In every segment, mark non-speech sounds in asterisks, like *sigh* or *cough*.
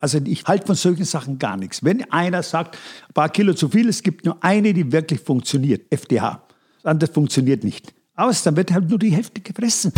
Also ich halte von solchen Sachen gar nichts. Wenn einer sagt, ein paar Kilo zu viel, es gibt nur eine, die wirklich funktioniert, FDH. Das andere funktioniert nicht. Aus, dann wird halt nur die Hälfte gefressen.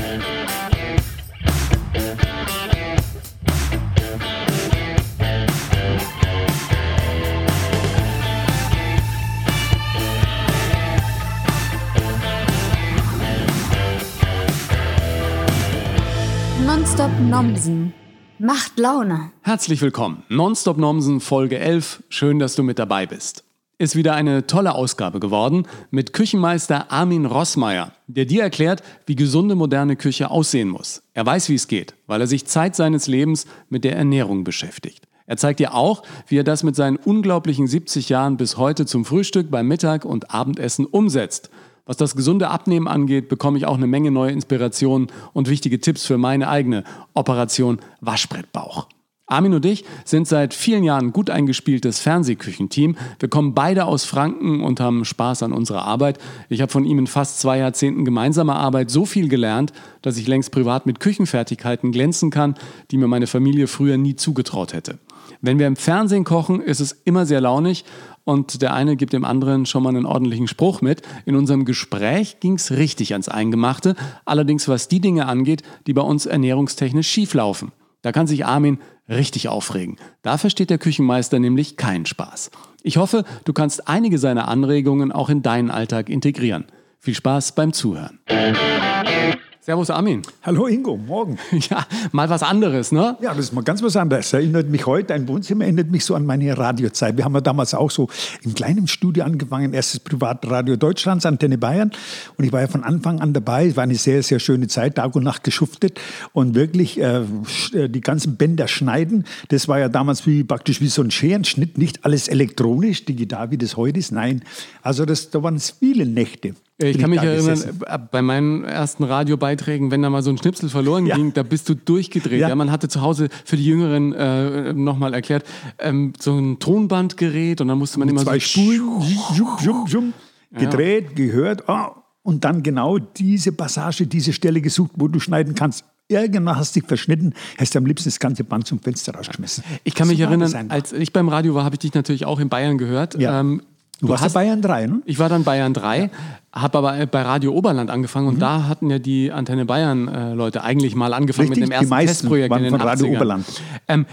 Nonstop Nomsen macht Laune. Herzlich willkommen. Nonstop Nomsen Folge 11. Schön, dass du mit dabei bist. Ist wieder eine tolle Ausgabe geworden mit Küchenmeister Armin Rossmeier, der dir erklärt, wie gesunde moderne Küche aussehen muss. Er weiß, wie es geht, weil er sich Zeit seines Lebens mit der Ernährung beschäftigt. Er zeigt dir auch, wie er das mit seinen unglaublichen 70 Jahren bis heute zum Frühstück, beim Mittag und Abendessen umsetzt. Was das gesunde Abnehmen angeht, bekomme ich auch eine Menge neue Inspirationen und wichtige Tipps für meine eigene Operation Waschbrettbauch. Armin und ich sind seit vielen Jahren gut eingespieltes Fernsehküchenteam. Wir kommen beide aus Franken und haben Spaß an unserer Arbeit. Ich habe von ihm in fast zwei Jahrzehnten gemeinsamer Arbeit so viel gelernt, dass ich längst privat mit Küchenfertigkeiten glänzen kann, die mir meine Familie früher nie zugetraut hätte. Wenn wir im Fernsehen kochen, ist es immer sehr launig und der eine gibt dem anderen schon mal einen ordentlichen Spruch mit. In unserem Gespräch ging es richtig ans Eingemachte, allerdings was die Dinge angeht, die bei uns ernährungstechnisch schief laufen. Da kann sich Armin richtig aufregen. Da versteht der Küchenmeister nämlich keinen Spaß. Ich hoffe, du kannst einige seiner Anregungen auch in deinen Alltag integrieren. Viel Spaß beim Zuhören. Servus Armin. Hallo Ingo, morgen. *laughs* Ja, mal was anderes, ne? Ja, das ist mal ganz was anderes. Erinnert mich heute, ein Wohnzimmer erinnert mich so an meine Radiozeit. Wir haben ja damals auch so im kleinen Studio angefangen, erstes Privatradio Deutschlands, Antenne Bayern. Und ich war ja von Anfang an dabei. Es war eine sehr, sehr schöne Zeit, Tag und Nacht geschuftet und wirklich äh, die ganzen Bänder schneiden. Das war ja damals wie, praktisch wie so ein Scherenschnitt, nicht alles elektronisch, digital, wie das heute ist. Nein, also das, da waren es viele Nächte. Ich kann mich erinnern, äh, bei meinen ersten Radiobeiträgen, wenn da mal so ein Schnipsel verloren ja. ging, da bist du durchgedreht. Ja. ja. man hatte zu Hause für die Jüngeren äh, nochmal erklärt, ähm, so ein Tonbandgerät und dann musste man Mit immer zwei so Spulen jum, jum, jum, gedreht, ja. gehört oh, und dann genau diese Passage, diese Stelle gesucht, wo du schneiden kannst. Irgendwann hast du dich verschnitten, hast du am liebsten das ganze Band zum Fenster rausgeschmissen. Ich kann mich so erinnern, als ich beim Radio war, habe ich dich natürlich auch in Bayern gehört. Ähm, Du, du warst hast, Bayern 3, ne? Ich war dann Bayern 3, ja. habe aber bei Radio Oberland angefangen und mhm. da hatten ja die Antenne Bayern äh, Leute eigentlich mal angefangen Richtig, mit dem ersten Testprojekt waren in den von Radio 80ern. Oberland. Ähm,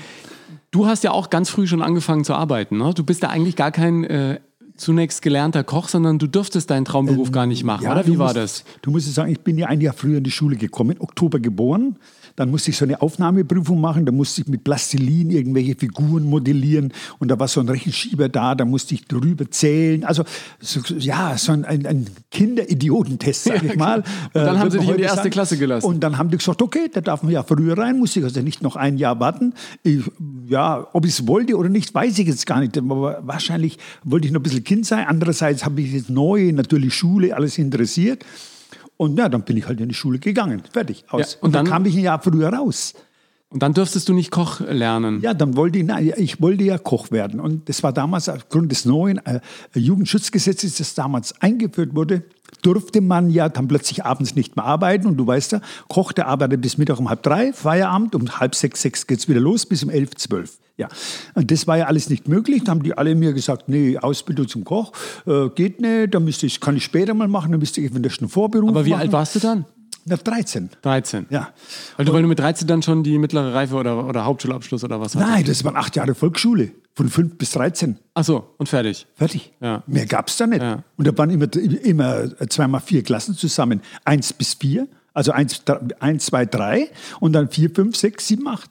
du hast ja auch ganz früh schon angefangen zu arbeiten, ne? Du bist ja eigentlich gar kein äh, zunächst gelernter Koch, sondern du dürftest deinen Traumberuf ähm, gar nicht machen, ja, oder? Wie war musst, das? Du musst sagen, ich bin ja ein Jahr früher in die Schule gekommen, Oktober geboren. Dann musste ich so eine Aufnahmeprüfung machen, da musste ich mit Plastilin irgendwelche Figuren modellieren und da war so ein Rechenschieber da, da musste ich drüber zählen. Also so, ja, so ein, ein, Kinderidiotentest, sag *laughs* ich mal. Und dann äh, haben sie dich in die erste sagen. Klasse gelassen. Und dann haben die gesagt, okay, da darf man ja früher rein, muss ich also nicht noch ein Jahr warten. Ich, ja, ob ich es wollte oder nicht, weiß ich jetzt gar nicht. Aber wahrscheinlich wollte ich noch ein bisschen Kind sein. Andererseits habe ich jetzt neu, natürlich Schule, alles interessiert. Und ja, dann bin ich halt in die Schule gegangen. Fertig, aus. Ja, und, und dann, dann kam ich ein Jahr früher raus. Und dann dürftest du nicht Koch lernen. Ja, dann wollte ich, nein, ich wollte ja Koch werden. Und das war damals aufgrund des neuen äh, Jugendschutzgesetzes, das damals eingeführt wurde, durfte man ja dann plötzlich abends nicht mehr arbeiten. Und du weißt ja, Koch, der arbeitet bis Mittag um halb drei, Feierabend, um halb sechs, sechs geht es wieder los, bis um elf, zwölf. Ja, und das war ja alles nicht möglich. Da haben die alle mir gesagt, nee, Ausbildung zum Koch äh, geht nicht, da müsste ich, kann ich später mal machen, dann müsste ich eventuell einen Vorberuf Aber wie machen. alt warst du dann? Na, 13. 13. Ja. Weil du, weil du mit 13 dann schon die mittlere Reife oder, oder Hauptschulabschluss oder was Nein, das waren acht Jahre Volksschule. Von 5 bis 13. Ach so, und fertig. Fertig. Ja. Mehr gab es da nicht. Ja. Und da waren immer, immer zweimal vier Klassen zusammen. Eins bis vier. Also eins, eins, zwei, drei. Und dann vier, fünf, sechs, sieben, acht.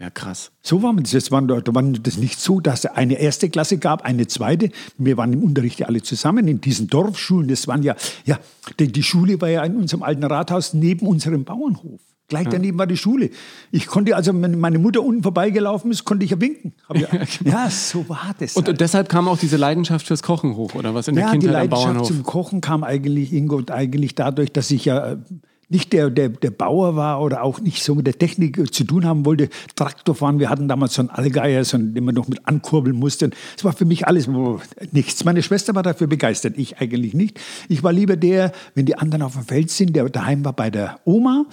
Ja, krass. So war das. Das war, da war das nicht so, dass es eine erste Klasse gab, eine zweite. Wir waren im Unterricht ja alle zusammen in diesen Dorfschulen. Das waren ja, ja, denn die Schule war ja in unserem alten Rathaus neben unserem Bauernhof. Gleich daneben war die Schule. Ich konnte also, wenn meine Mutter unten vorbeigelaufen ist, konnte ich ja winken. Ja, *laughs* ja, so war das. Und, halt. und, deshalb kam auch diese Leidenschaft fürs Kochen hoch, oder was in der ja, Kindheit am Bauernhof? Die Leidenschaft zum Kochen kam eigentlich, Ingo, eigentlich dadurch, dass ich ja nicht der, der, der Bauer war oder auch nicht so mit der Technik zu tun haben wollte. Traktor fahren, wir hatten damals so einen Allgeier, so einen, den man noch mit ankurbeln musste. Es war für mich alles nichts. Meine Schwester war dafür begeistert, ich eigentlich nicht. Ich war lieber der, wenn die anderen auf dem Feld sind, der daheim war bei der Oma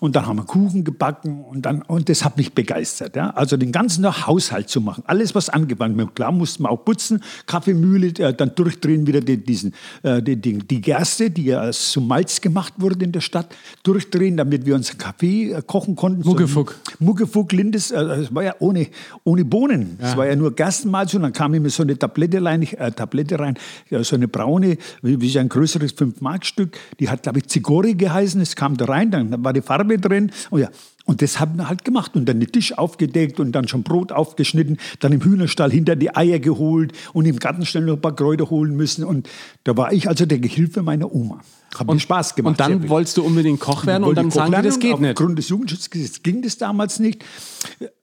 Und dann haben wir Kuchen gebacken und, dann, und das hat mich begeistert. Ja? Also den ganzen Tag Haushalt zu machen, alles was angewandt wird. Klar mussten wir auch putzen, Kaffeemühle, äh, dann durchdrehen wieder die, diesen, äh, die, die, die, Gerste, die ja zum Malz gemacht wurde in der Stadt, durchdrehen, damit wir unseren Kaffee äh, kochen konnten. Muggefuck. So Muggefuck, Lindes, äh, das war ja ohne, ohne Bohnen. Es war ja nur Gerstenmalz und dann kam immer so eine Tablette rein, äh, Tablette rein ja, so eine braune, wie, wie ein größeres 5-Mark-Stück, die hat, glaube ich, Zigori geheißen, es kam da rein, dann war die Farbe Farbe drin. Oh ja. Und das haben wir halt gemacht und dann den Tisch aufgedeckt und dann schon Brot aufgeschnitten, dann im Hühnerstall hinter die Eier geholt und im Garten schnell noch ein paar Kräuter holen müssen. Und da war ich also der Gehilfe meiner Oma. Hat mir Spaß gemacht. Und dann wolltest du unbedingt Koch werden und dann sagen die, das geht nicht. Aufgrund des Jugendschutzgesetzes ging das damals nicht.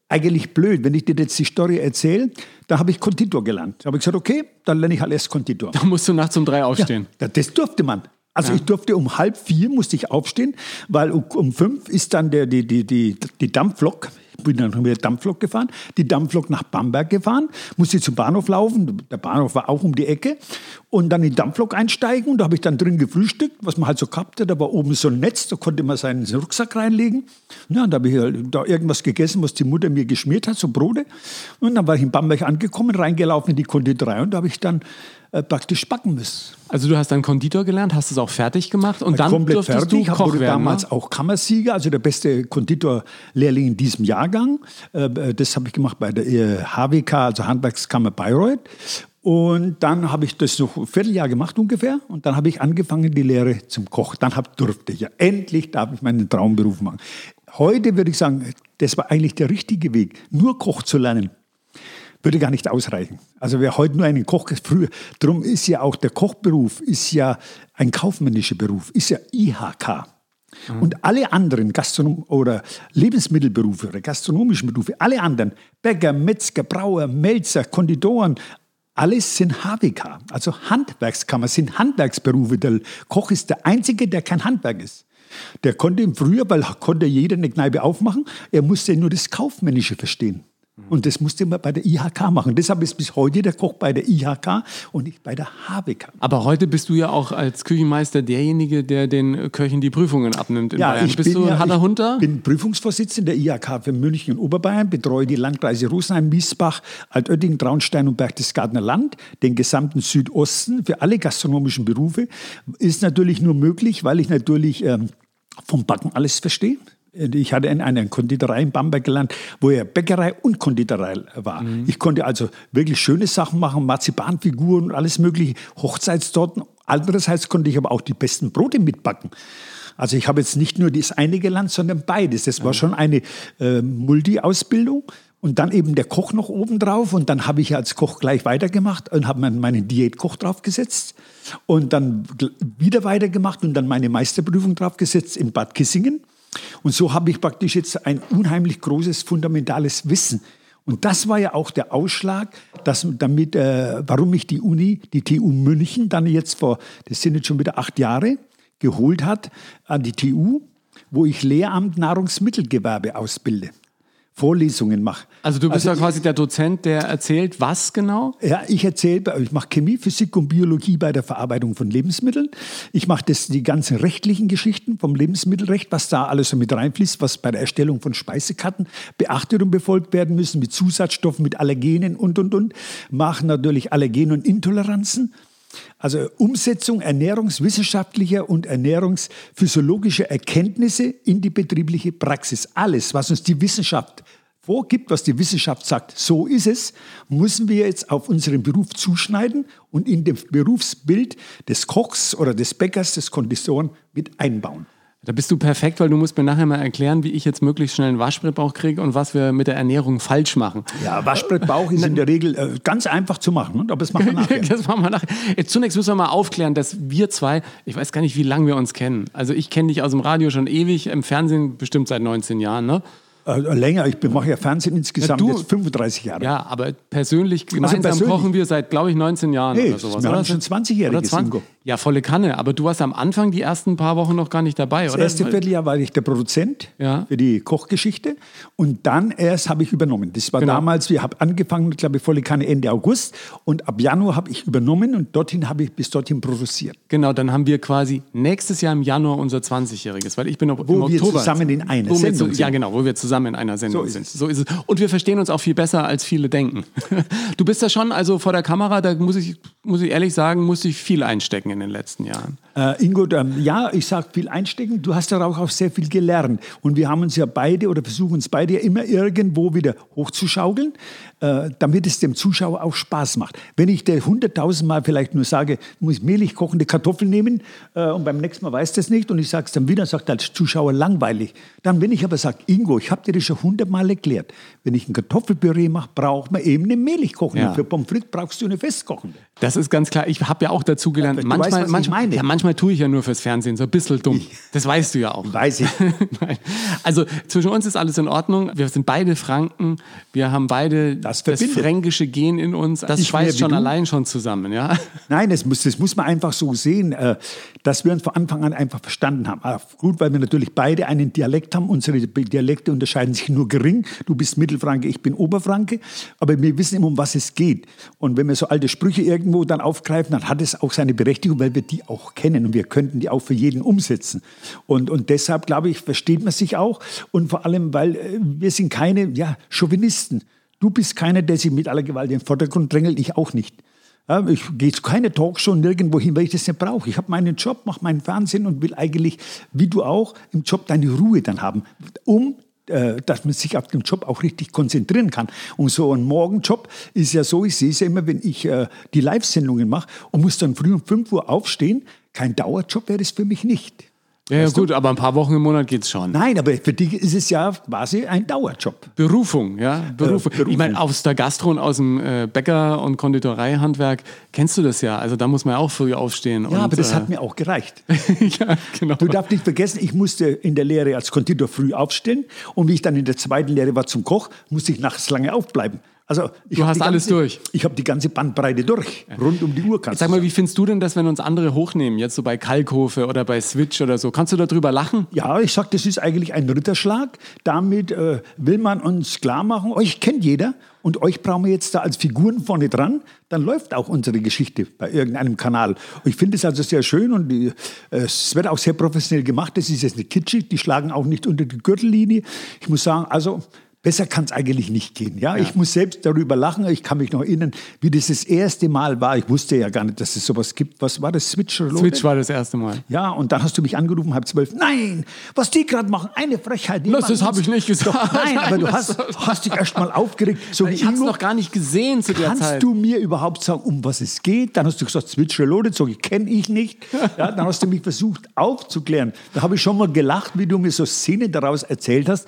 Eigentlich blöd, wenn ich dir jetzt die Story erzähle, da habe ich Konditor gelernt. Da habe ich gesagt, okay, dann lerne ich halt erst Konditor. Da musst du nachts um drei aufstehen. Ja, das durfte man. Also ja. ich durfte um halb vier musste ich aufstehen, weil um fünf ist dann der, die, die, die, die Dampflok, bin dann wieder Dampflok gefahren, die Dampflok nach Bamberg gefahren, musste zum Bahnhof laufen, der Bahnhof war auch um die Ecke und dann in die Dampflok einsteigen und da habe ich dann drin gefrühstückt, was man halt so gehabt hat, da war oben so ein Netz, da konnte man seinen Rucksack reinlegen. Ja, und da habe ich halt da irgendwas gegessen, was die Mutter mir geschmiert hat, so Brote und dann war ich in Bamberg angekommen, reingelaufen in die Konditorei und da habe ich dann äh, praktisch backen müssen. Also du hast dann Konditor gelernt, hast es auch fertig gemacht und dann komplett durftest fertig. du Koch wurde werden, damals ne? auch Kammersieger, also der beste Konditorlehrling in diesem Jahrgang. Äh, das habe ich gemacht bei der HWK, also Handwerkskammer Bayreuth. Und dann habe ich das noch ein Vierteljahr gemacht ungefähr. Und dann habe ich angefangen, die Lehre zum Koch. Dann hab, durfte ich ja, endlich darf ich meinen Traumberuf machen. Heute würde ich sagen, das war eigentlich der richtige Weg, nur Koch zu lernen würde gar nicht ausreichen. Also wer heute nur einen Koch früher, darum ist ja auch der Kochberuf ist ja ein kaufmännischer Beruf, ist ja IHK. Mhm. Und alle anderen Gastronom oder Lebensmittelberufe oder gastronomischen Berufe, alle anderen, Bäcker, Metzger, Brauer, Melzer, Konditoren, alles sind HWK, also Handwerkskammer, sind Handwerksberufe. Der Koch ist der Einzige, der kein Handwerk ist. Der konnte im Frühjahr, weil konnte jeder eine Kneipe aufmachen, er musste nur das Kaufmännische verstehen. Und das musste man bei der IHK machen. Deshalb ist bis heute der Koch bei der IHK und nicht bei der HWK. Aber heute bist du ja auch als Küchenmeister derjenige, der den Köchen die Prüfungen abnimmt in ja, Bayern. Ich bist bin du ja, Hanna Hunter? Ich bin Prüfungsvorsitzender der IHK für München und Oberbayern, betreue die Landkreise Rosenheim, Miesbach, Altötting, Traunstein und Berchtesgadener Land, den gesamten Südosten für alle gastronomischen Berufe. Ist natürlich nur möglich, weil ich natürlich ähm, vom Backen alles verstehe. Ich hatte in einer Konditorei in Bamberg gelernt, wo ja Bäckerei und Konditorei war. Mhm. Ich konnte also wirklich schöne Sachen machen, Marzipanfiguren und alles mögliche, Hochzeitstorten. Andererseits konnte ich aber auch die besten Brote mitbacken. Also ich habe jetzt nicht nur das eine gelernt, sondern beides. Das war schon eine äh, Multi-Ausbildung. Und dann eben der Koch noch oben drauf. Und dann habe ich als Koch gleich weitergemacht und habe meinen Diätkoch draufgesetzt. Und dann wieder weitergemacht und dann meine Meisterprüfung draufgesetzt in Bad Kissingen. Und so habe ich praktisch jetzt ein unheimlich großes, fundamentales Wissen. Und das war ja auch der Ausschlag, dass damit, äh, warum mich die Uni, die TU München, dann jetzt vor, das sind jetzt schon wieder acht Jahre, geholt hat an die TU, wo ich Lehramt Nahrungsmittelgewerbe ausbilde. Vorlesungen mache. Also du bist also ja quasi der Dozent, der erzählt, was genau? Ja, ich erzähle, ich mache Chemie, Physik und Biologie bei der Verarbeitung von Lebensmitteln. Ich mache das die ganzen rechtlichen Geschichten vom Lebensmittelrecht, was da alles so mit reinfließt, was bei der Erstellung von Speisekarten beachtet und befolgt werden müssen, mit Zusatzstoffen, mit Allergenen und und und. Machen natürlich Allergen und Intoleranzen. Also Umsetzung ernährungswissenschaftlicher und ernährungsphysiologischer Erkenntnisse in die betriebliche Praxis. Alles, was uns die Wissenschaft vorgibt, was die Wissenschaft sagt, so ist es, müssen wir jetzt auf unseren Beruf zuschneiden und in dem Berufsbild des Kochs oder des Bäckers, des Konditoren mit einbauen. Da bist du perfekt, weil du musst mir nachher mal erklären, wie ich jetzt möglichst schnell einen Waschbrettbauch kriege und was wir mit der Ernährung falsch machen. Ja, Waschbrettbauch ist in der Regel äh, ganz einfach zu machen, ne? aber das machen wir nachher. *laughs* das machen wir nachher. Jetzt zunächst müssen wir mal aufklären, dass wir zwei, ich weiß gar nicht, wie lange wir uns kennen. Also ich kenne dich aus dem Radio schon ewig, im Fernsehen bestimmt seit 19 Jahren, ne? Äh, länger, ich mache ja Fernsehen insgesamt Ja, du- jetzt 35 Jahre. Ja, aber persönlich, gemeinsam persönlich. kochen wir seit, glaube ich, 19 Jahren Nee, oder sowas. wir oder? haben schon 20-jähriges, Oder 20? Ingo. Ja, volle Kanne. Aber du warst am Anfang die ersten paar Wochen noch gar nicht dabei, Das oder? erste Vierteljahr war ich der Produzent Ja. für die Kochgeschichte und dann erst habe ich übernommen. Das war Genau. damals, wir haben angefangen, glaube ich, volle Kanne Ende August und ab Januar habe ich übernommen und dorthin habe ich bis dorthin produziert. Genau, dann haben wir quasi nächstes Jahr im Januar unser 20-jähriges, weil ich bin noch im Wo wir Oktober. zusammen in einer Sendung zu, sind. Ja, genau, wo wir zusammen in einer Sendung So ist sind. es. So ist es. Und wir verstehen uns auch viel besser, als viele denken. *laughs* Du bist ja schon, also vor der Kamera, da muss ich, muss ich ehrlich sagen, musste ich viel einstecken in den letzten Jahren. Äh, Ingo, ähm, ja, ich sage viel einstecken. Du hast darauf auch sehr viel gelernt. Und wir haben uns ja beide oder versuchen uns beide ja immer irgendwo wieder hochzuschaukeln, äh, damit es dem Zuschauer auch Spaß macht. Wenn ich dir hunderttausendmal vielleicht nur sage, muss ich mehlig kochende Kartoffeln nehmen äh, und beim nächsten Mal weiß das nicht und ich sage es dann wieder, sagt der Zuschauer langweilig. Dann, wenn ich aber sage, Ingo, ich habe dir das schon hundertmal erklärt, wenn ich ein Kartoffelpüree mache, braucht man eben eine mehlig kochende. Ja. Für Pommes frites brauchst du eine festkochende. Das ist ganz klar. Ich habe ja auch dazu gelernt. du manchmal, weißt, ich manchmal. Ja, manchmal tue ich ja nur fürs Fernsehen, so ein bisschen dumm. Das weißt du ja auch. Weiß ich. *laughs* Also zwischen uns ist alles in Ordnung. Wir sind beide Franken. Wir haben beide Das das, fränkische Gen in uns. Das Ich mehr schweißt schon allein schon zusammen, ja. Nein, das muss, das muss man einfach so sehen, äh, dass wir uns von Anfang an einfach verstanden haben. Ah, gut, weil wir natürlich beide einen Dialekt haben. Unsere Dialekte unterscheiden sich nur gering. Du bist Mittelfranke, ich bin Oberfranke. Aber wir wissen immer, um was es geht. Und wenn wir so alte Sprüche irgendwo dann aufgreifen, dann hat es auch seine Berechtigung, weil wir die auch kennen und wir könnten die auch für jeden umsetzen. Und, und deshalb, glaube ich, versteht man sich auch. Und vor allem, weil äh, wir sind keine ja, Chauvinisten. Du bist keiner, der sich mit aller Gewalt in den Vordergrund drängelt, ich auch nicht. Ich gehe zu keiner Talkshow nirgendwo hin, weil ich das nicht brauche. Ich habe meinen Job, mache meinen Fernsehen und will eigentlich, wie du auch, im Job deine Ruhe dann haben, um äh, dass man sich auf den Job auch richtig konzentrieren kann. Und so ein Morgenjob ist ja so, ich sehe es ja immer, wenn ich äh, die Live-Sendungen mache und muss dann früh um 5 Uhr aufstehen, kein Dauerjob wäre es für mich nicht. Ja, ja gut, aber ein paar Wochen im Monat geht's schon. Nein, aber für dich ist es ja quasi ein Dauerjob. Berufung, ja. Berufung. Berufung. Ich meine, aus der Gastro und aus dem äh, Bäcker- und Konditoreihandwerk kennst du das ja. Also da muss man ja auch früh aufstehen. Ja, und, aber das äh, hat mir auch gereicht. *laughs* ja, genau. Du darfst nicht vergessen, ich musste in der Lehre als Konditor früh aufstehen und wie ich dann in der zweiten Lehre war zum Koch, musste ich nachts lange aufbleiben. Also Du hast alles ganze, durch. Ich habe die ganze Bandbreite durch, rund um die Uhr kannst Sag mal, wie findest du denn das, wenn uns andere hochnehmen? Jetzt so bei Kalkofe oder bei Switch oder so. Kannst du darüber lachen? Ja, ich sag, das ist eigentlich ein Ritterschlag. Damit äh, will man uns klar machen, euch kennt jeder und euch brauchen wir jetzt da als Figuren vorne dran. Dann läuft auch unsere Geschichte bei irgendeinem Kanal. Und ich finde es also sehr schön und äh, es wird auch sehr professionell gemacht. Das ist jetzt nicht kitschig, die schlagen auch nicht unter die Gürtellinie. Ich muss sagen, also Besser kann es eigentlich nicht gehen. Ja? Ich muss selbst darüber lachen. Ich kann mich noch erinnern, wie das das erste Mal war. Ich wusste ja gar nicht, dass es sowas gibt. Was war das? Switch Reloaded? Switch war das erste Mal. Ja, und dann hast du mich angerufen, halb zwölf. Nein, was die gerade machen, eine Frechheit. Die Das- machen das hab uns- ich nicht gesagt. Doch, nein, aber du *laughs* hast, hast dich erst mal aufgeregt. So, *laughs* Ich habe es noch gar nicht gesehen zu der Kannst Zeit. du mir überhaupt sagen, um was es geht? Dann hast du gesagt, Switch Reloaded, so kenne ich nicht. *laughs* Ja, dann hast du mich versucht aufzuklären. Da habe ich schon mal gelacht, wie du mir so Szenen daraus erzählt hast.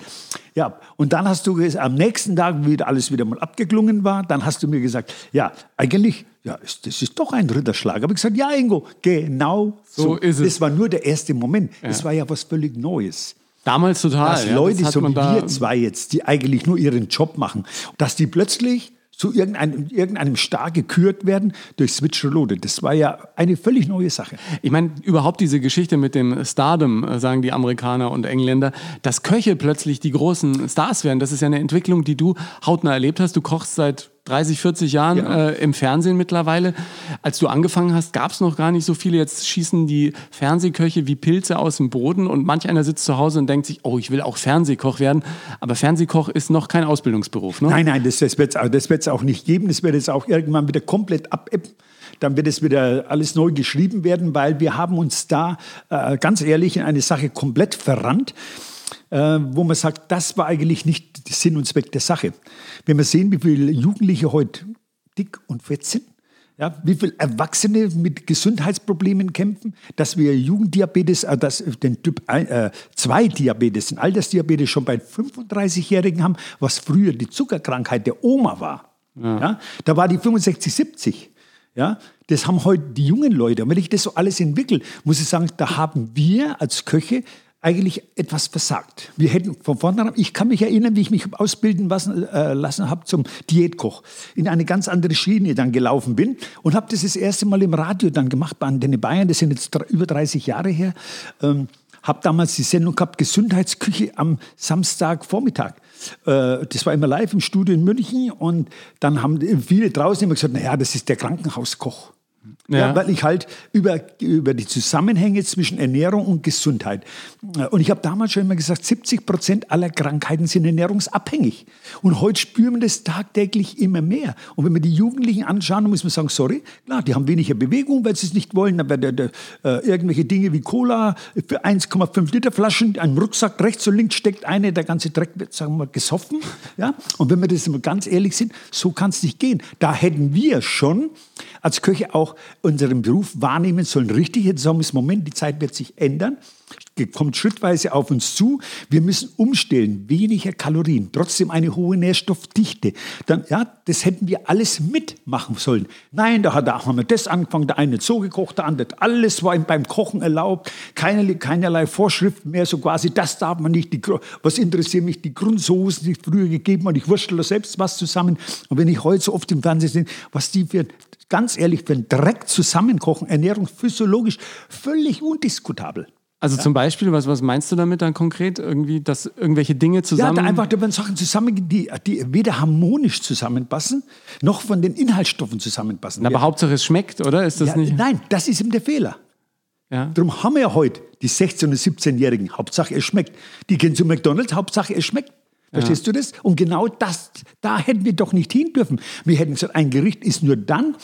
Ja, und dann hast du am nächsten Tag, wie alles wieder mal abgeklungen war, dann hast du mir gesagt, ja, eigentlich, ja, das ist doch ein Ritterschlag. Aber ich gesagt, ja, Ingo, genau so. So ist es. Das war nur der erste Moment. Das war ja was völlig Neues. Damals total. Dass ja, Leute so wie da, wir zwei jetzt, die eigentlich nur ihren Job machen, dass die plötzlich zu irgendeinem, irgendeinem Star gekürt werden durch Switch Reloaded. Das war ja eine völlig neue Sache. Ich meine, überhaupt diese Geschichte mit dem Stardom, äh, sagen die Amerikaner und Engländer, dass Köche plötzlich die großen Stars werden, das ist ja eine Entwicklung, die du hautnah erlebt hast. Du kochst seit 30, 40 Jahren Ja. äh, im Fernsehen mittlerweile. Als du angefangen hast, gab es noch gar nicht so viele. Jetzt schießen die Fernsehköche wie Pilze aus dem Boden und manch einer sitzt zu Hause und denkt sich, oh, ich will auch Fernsehkoch werden. Aber Fernsehkoch ist noch kein Ausbildungsberuf. Ne? Nein, nein, das, das wird es auch nicht geben. Das wird jetzt auch irgendwann wieder komplett abebben. Dann wird es wieder alles neu geschrieben werden, weil wir haben uns da äh, ganz ehrlich in eine Sache komplett verrannt, wo man sagt, das war eigentlich nicht Sinn und Zweck der Sache. Wenn wir sehen, wie viele Jugendliche heute dick und fett sind, ja, wie viele Erwachsene mit Gesundheitsproblemen kämpfen, dass wir Jugenddiabetes, äh, das, den Typ 2 Diabetes, den Altersdiabetes schon bei 35-Jährigen haben, was früher die Zuckerkrankheit der Oma war. Ja. da war die 65, 70. Ja, das haben heute die jungen Leute. Und wenn ich das so alles entwickle, muss ich sagen, da haben wir als Köche eigentlich etwas versagt. Wir hätten von vornherein, ich kann mich erinnern, wie ich mich ausbilden lassen, äh, lassen habe zum Diätkoch, in eine ganz andere Schiene dann gelaufen bin und habe das das erste Mal im Radio dann gemacht bei Antenne Bayern, das sind jetzt über 30 Jahre her. Ähm, habe damals die Sendung gehabt, Gesundheitsküche am Samstagvormittag. Äh, das war immer live im Studio in München und dann haben viele draußen immer gesagt, naja, das ist der Krankenhauskoch. Ja. ja. weil ich halt über, über die Zusammenhänge zwischen Ernährung und Gesundheit. Und ich habe damals schon immer gesagt, 70 Prozent aller Krankheiten sind ernährungsabhängig. Und heute spüren wir das tagtäglich immer mehr. Und wenn wir die Jugendlichen anschauen, dann muss man sagen, sorry, klar, die haben weniger Bewegung, weil sie es nicht wollen. Aber der, äh, irgendwelche Dinge wie Cola für 1,5 Liter Flaschen, ein Rucksack rechts und links steckt eine, der ganze Dreck wird, sagen wir mal, gesoffen. Ja? Und wenn wir das mal ganz ehrlich sind, so kann es nicht gehen. Da hätten wir schon als Köche auch unseren Beruf wahrnehmen sollen. Richtig, jetzt sagen wir, Moment, die Zeit wird sich ändern kommt schrittweise auf uns zu. Wir müssen umstellen, weniger Kalorien, trotzdem eine hohe Nährstoffdichte. Dann, ja, das hätten wir alles mitmachen sollen. Nein, da hat auch mal das angefangen, der eine so gekocht, der andere, alles war beim Kochen erlaubt, keinerlei, keinerlei Vorschriften mehr, so quasi, das darf man nicht, die, was interessiert mich, die Grundsoßen, die ich früher gegeben habe, ich wurschtel da selbst was zusammen. Und wenn ich heute so oft im Fernsehen sehe, was die für, ganz ehrlich, für einen Dreck zusammenkochen, ernährungsphysiologisch, völlig undiskutabel. Also ja. zum Beispiel, was, was meinst du damit dann konkret? Irgendwie, dass irgendwelche Dinge zusammen... Ja, da einfach, da werden Sachen zusammen, die, die weder harmonisch zusammenpassen, noch von den Inhaltsstoffen zusammenpassen. Aber Hauptsache es schmeckt, oder? Ist das ja, nicht... Nein, das ist eben der Fehler. Ja. Darum haben wir ja heute die 16- und 17-Jährigen, Hauptsache es schmeckt. Die gehen zu McDonalds, Hauptsache es schmeckt. Verstehst ja. du das? Und genau das, da hätten wir doch nicht hin dürfen. Wir hätten gesagt, ein Gericht ist nur dann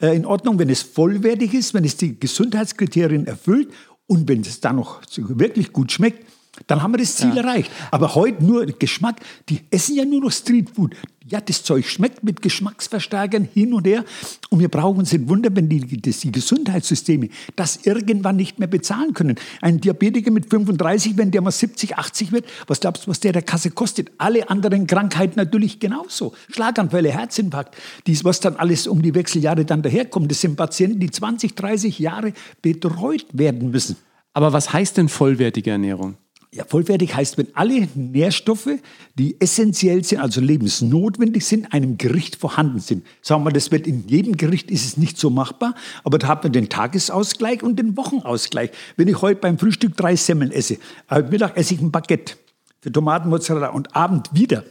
äh, in Ordnung, wenn es vollwertig ist, wenn es die Gesundheitskriterien erfüllt und wenn es dann noch wirklich gut schmeckt, dann haben wir das Ziel ja. erreicht. Aber heute nur Geschmack. Die essen ja nur noch Streetfood. Ja, das Zeug schmeckt mit Geschmacksverstärkern hin und her. Und wir brauchen uns nicht wundern, wenn die, das, die Gesundheitssysteme das irgendwann nicht mehr bezahlen können. Ein Diabetiker mit 35, wenn der mal 70, 80 wird, was glaubst du, was der der Kasse kostet? Alle anderen Krankheiten natürlich genauso. Schlaganfälle, Herzinfarkt, dies, was dann alles um die Wechseljahre dann daherkommt. Das sind Patienten, die 20, 30 Jahre betreut werden müssen. Aber was heißt denn vollwertige Ernährung? Ja, vollwertig heißt, wenn alle Nährstoffe, die essentiell sind, also lebensnotwendig sind, einem Gericht vorhanden sind. Sagen wir, das wird in jedem Gericht ist es nicht so machbar, aber da hat man den Tagesausgleich und den Wochenausgleich. Wenn ich heute beim Frühstück drei Semmeln esse, heute Mittag esse ich ein Baguette für Tomatenmozzarella und Abend wieder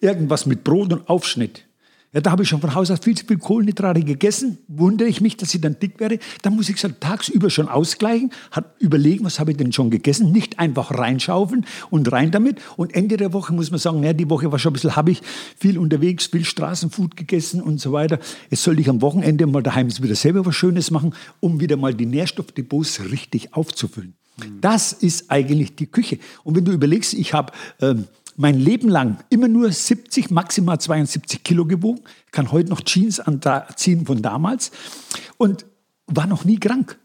irgendwas mit Brot und Aufschnitt, ja, da habe ich schon von Haus aus viel zu viel Kohlenhydrate gegessen. Wundere ich mich, dass ich dann dick werde. Dann muss ich gesagt, tagsüber schon ausgleichen, hat überlegen, was habe ich denn schon gegessen. Nicht einfach reinschaufeln und rein damit. Und Ende der Woche muss man sagen, ja, die Woche war schon ein bisschen, habe ich viel unterwegs, viel Straßenfood gegessen und so weiter. Jetzt sollte ich am Wochenende mal daheim wieder selber was Schönes machen, um wieder mal die Nährstoffdepots richtig aufzufüllen. Mhm. Das ist eigentlich die Küche. Und wenn du überlegst, ich habe... Ähm, mein Leben lang immer nur 70, maximal 72 Kilo gewogen, kann heute noch Jeans anziehen von damals und war noch nie krank.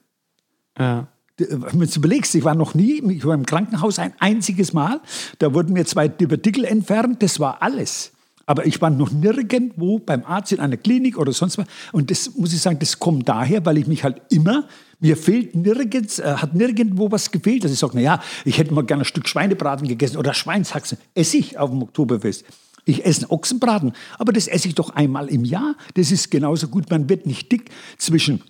Ja. Wenn du überlegst, ich war noch nie, ich war im Krankenhaus ein einziges Mal, da wurden mir zwei Divertikel entfernt, das war alles. Aber ich war noch nirgendwo beim Arzt in einer Klinik oder sonst was. Und das muss ich sagen, das kommt daher, weil ich mich halt immer mir fehlt nirgends, äh, hat nirgendwo was gefehlt, dass ich sage, naja, ich hätte mal gerne ein Stück Schweinebraten gegessen oder Schweinshaxen. Esse ich auf dem Oktoberfest. Ich esse einen Ochsenbraten, aber das esse ich doch einmal im Jahr. Das ist genauso gut. Man wird nicht dick zwischen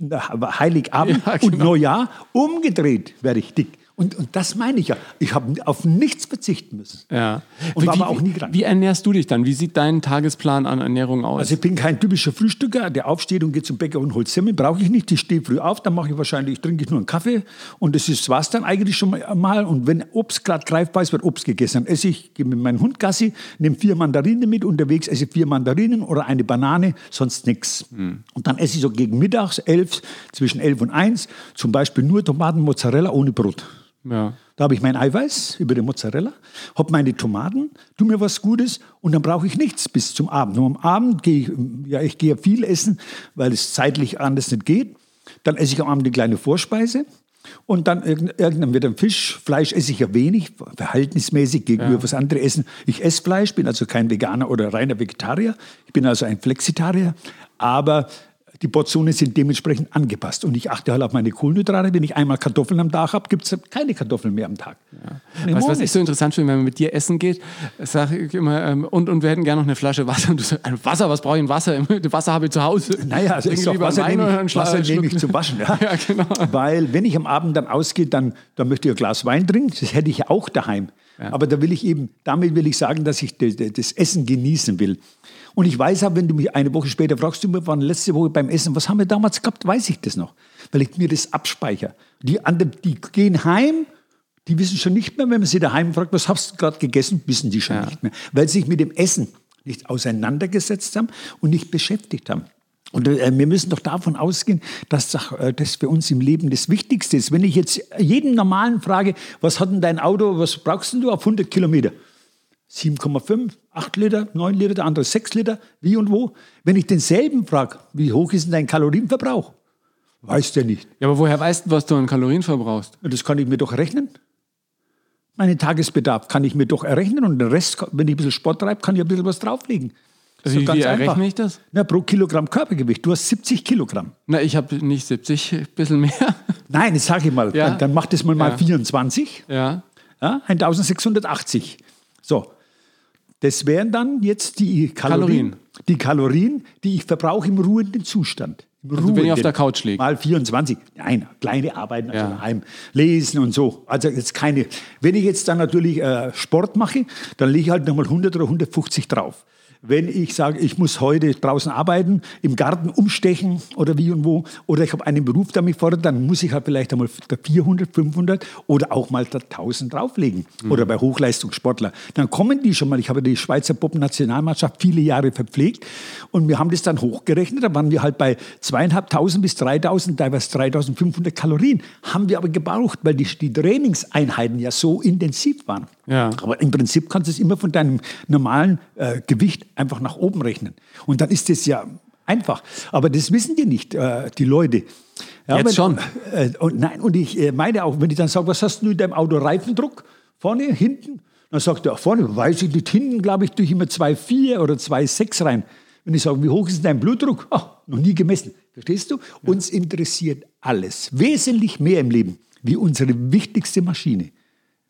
Heiligabend ja, genau. und Neujahr. Umgedreht werde ich dick. Und, und das meine ich ja. Ich habe auf nichts verzichten müssen. Ja. Und wie, war aber auch nie krank. Wie ernährst du dich dann? Wie sieht dein Tagesplan an Ernährung aus? Also ich bin kein typischer Frühstücker, der aufsteht und geht zum Bäcker und holt Semmeln. Brauche ich nicht. Ich stehe früh auf, dann mache ich wahrscheinlich, trinke ich nur einen Kaffee und das ist was dann eigentlich schon mal. Und wenn Obst gerade greifbar ist, wird Obst gegessen. Dann esse ich, gehe mit meinem Hund Gassi, nehme vier Mandarinen mit, unterwegs esse vier Mandarinen oder eine Banane, sonst nichts. Hm. Und dann esse ich so gegen mittags, elf, zwischen elf und eins, zum Beispiel nur Tomaten, Mozzarella ohne Brot. Ja. Da habe ich mein Eiweiß über die Mozzarella, habe meine Tomaten, tu mir was Gutes und dann brauche ich nichts bis zum Abend. Nur am Abend gehe ich, ja, ich gehe viel essen, weil es zeitlich anders nicht geht. Dann esse ich am Abend eine kleine Vorspeise und dann irgendwann wird ein Fisch. Fleisch esse ich ja wenig, verhältnismäßig gegenüber ja. was andere essen. Ich esse Fleisch, bin also kein Veganer oder reiner Vegetarier. Ich bin also ein Flexitarier. Aber die Portionen sind dementsprechend angepasst. Und ich achte halt auf meine Kohlenhydrate. Wenn ich einmal Kartoffeln am Tag habe, gibt es keine Kartoffeln mehr am Tag. Ja. Weißt, was ich so interessant finde, wenn man mit dir essen geht, sage ich immer, ähm, und, und wir hätten gerne noch eine Flasche Wasser. Und du sagst, Wasser, was brauche ich in Wasser? *laughs* Wasser habe ich zu Hause. Naja, also ist doch Wasser, nehme ich, Wasser nehme ich zum Waschen. Ja? *laughs* ja, genau. Weil wenn ich am Abend dann ausgehe, dann, dann möchte ich ein Glas Wein trinken. Das hätte ich ja auch daheim. Ja. Aber da will ich eben, damit will ich sagen, dass ich das Essen genießen will. Und ich weiß auch, wenn du mich eine Woche später fragst, du, wir waren letzte Woche beim Essen, was haben wir damals gehabt, weiß ich das noch, weil ich mir das abspeichere. Die, anderen, die gehen heim, die wissen schon nicht mehr, wenn man sie daheim fragt, was hast du gerade gegessen, wissen die schon ja. nicht mehr, weil sie sich mit dem Essen nicht auseinandergesetzt haben und nicht beschäftigt haben. Und äh, wir müssen doch davon ausgehen, dass äh, das für uns im Leben das Wichtigste ist. Wenn ich jetzt jeden Normalen frage, was hat denn dein Auto, was brauchst du auf 100 Kilometer? 7,5, 8 Liter, 9 Liter, der andere 6 Liter, wie und wo. Wenn ich denselben frage, wie hoch ist denn dein Kalorienverbrauch? Weiß der nicht. Ja, aber woher weißt du, was du an Kalorien verbrauchst? Das kann ich mir doch rechnen. Meinen Tagesbedarf kann ich mir doch errechnen und den Rest, wenn ich ein bisschen Sport treibe, kann ich ein bisschen was drauflegen. Also wie, wie errechne ich das? Na, pro Kilogramm Körpergewicht. Du hast 70 Kilogramm. Na, ich habe nicht 70, *laughs* ein bisschen mehr. Nein, jetzt sage ich mal, ja. dann, dann mach das mal ja. mal 24. Ja. ja. 1680. So, das wären dann jetzt die Kalorien, Kalorien, die Kalorien, die ich verbrauche im ruhenden Zustand. Im also wenn ich auf der Couch liege. Mal 24. Nein, kleine Arbeiten, also ja. daheim lesen und so. Also jetzt keine. Wenn ich jetzt dann natürlich äh, Sport mache, dann lege ich halt nochmal 100 oder 150 drauf wenn ich sage, ich muss heute draußen arbeiten, im Garten umstechen oder wie und wo, oder ich habe einen Beruf, der mich fordert, dann muss ich halt vielleicht einmal 400, 500 oder auch mal 1000 drauflegen. Mhm. Oder bei Hochleistungssportler. Dann kommen die schon mal. Ich habe die Schweizer Puppennationalmannschaft viele Jahre verpflegt und wir haben das dann hochgerechnet. Da waren wir halt bei zweieinhalbtausend bis 3000, teilweise 3500 Kalorien. Haben wir aber gebraucht, weil die, die Trainingseinheiten ja so intensiv waren. Ja. Aber im Prinzip kannst du es immer von deinem normalen äh, Gewicht einfach nach oben rechnen. Und dann ist das ja einfach. Aber das wissen die nicht, äh, die Leute. Ja, Jetzt wenn, schon. Äh, und, nein, und ich äh, meine auch, wenn ich dann sage, was hast du in deinem Auto Reifendruck? Vorne, hinten? Dann sagt er, vorne, weiß ich nicht, hinten, glaube ich, durch immer 2,4 oder 2,6 rein. Wenn ich sage, wie hoch ist dein Blutdruck? Ach, noch nie gemessen. Verstehst du? Ja. Uns interessiert alles. Wesentlich mehr im Leben wie unsere wichtigste Maschine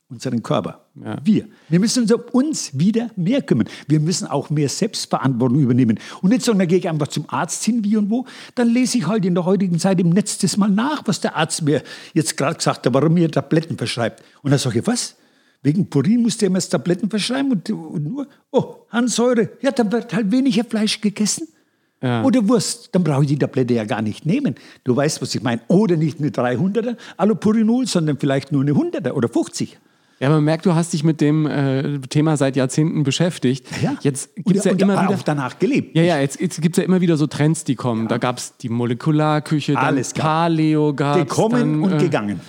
unseren Körper. Ja. Wir. Wir müssen uns um uns wieder mehr kümmern. Wir müssen auch mehr Selbstverantwortung übernehmen. Und nicht sagen, dann gehe ich einfach zum Arzt hin, wie und wo. Dann lese ich halt in der heutigen Zeit im Netz das mal nach, was der Arzt mir jetzt gerade gesagt hat, warum mir Tabletten verschreibt. Und dann sage ich, was? Wegen Purin musste er mir jetzt Tabletten verschreiben und, und nur, oh, Harnsäure. Ja, dann wird halt weniger Fleisch gegessen. Ja. Oder Wurst, dann brauche ich die Tablette ja gar nicht nehmen. Du weißt, was ich meine. Oder nicht eine 300er Allopurinol, sondern vielleicht nur eine 100er oder 50. Ja, man merkt, du hast dich mit dem äh, Thema seit Jahrzehnten beschäftigt. Ja. Jetzt gibt's und, ja immer wieder, auch danach gelebt. Ja, ja, jetzt, jetzt gibt es ja immer wieder so Trends, die kommen. Ja. Da gab es die Molekularküche, Alles dann Paleo gab Gekommen dann, und äh, gegangen.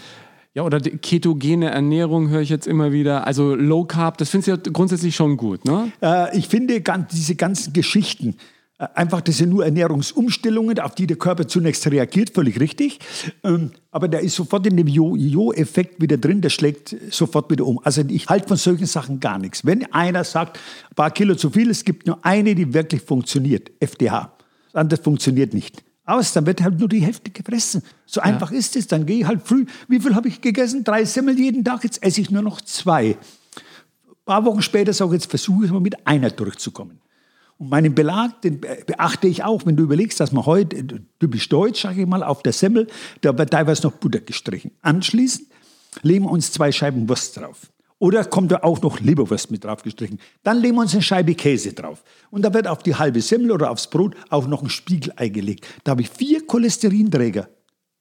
Ja, oder ketogene Ernährung höre ich jetzt immer wieder. Also Low Carb, das findest du ja grundsätzlich schon gut, ne? Äh, ich finde ganz, diese ganzen Geschichten, Einfach, das sind nur Ernährungsumstellungen, auf die der Körper zunächst reagiert, völlig richtig. Ähm, aber der ist sofort in dem Jo-Effekt wieder drin, der schlägt sofort wieder um. Also ich halte von solchen Sachen gar nichts. Wenn einer sagt, ein paar Kilo zu viel, es gibt nur eine, die wirklich funktioniert, FDH. Das andere funktioniert nicht. Aus, dann wird halt nur die Hälfte gefressen. So einfach ja. ist es. Dann gehe ich halt früh. Wie viel habe ich gegessen? Drei Semmel jeden Tag. Jetzt esse ich nur noch zwei. Ein paar Wochen später sage ich, jetzt versuche ich mal mit einer durchzukommen. Und meinen Belag, den beachte ich auch, wenn du überlegst, dass man heute, typisch deutsch, sage ich mal, auf der Semmel, da wird teilweise noch Butter gestrichen. Anschließend legen wir uns zwei Scheiben Wurst drauf. Oder kommt da auch noch Leberwurst mit drauf gestrichen. Dann legen wir uns eine Scheibe Käse drauf. Und da wird auf die halbe Semmel oder aufs Brot auch noch ein Spiegelei gelegt. Da habe ich vier Cholesterinträger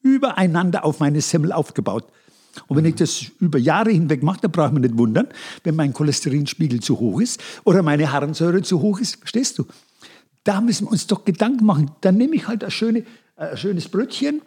übereinander auf meine Semmel aufgebaut. Und wenn ich das über Jahre hinweg mache, dann braucht man nicht wundern, wenn mein Cholesterinspiegel zu hoch ist oder meine Harnsäure zu hoch ist. Verstehst du? Da müssen wir uns doch Gedanken machen. Dann nehme ich halt ein, schöne, ein schönes Brötchen,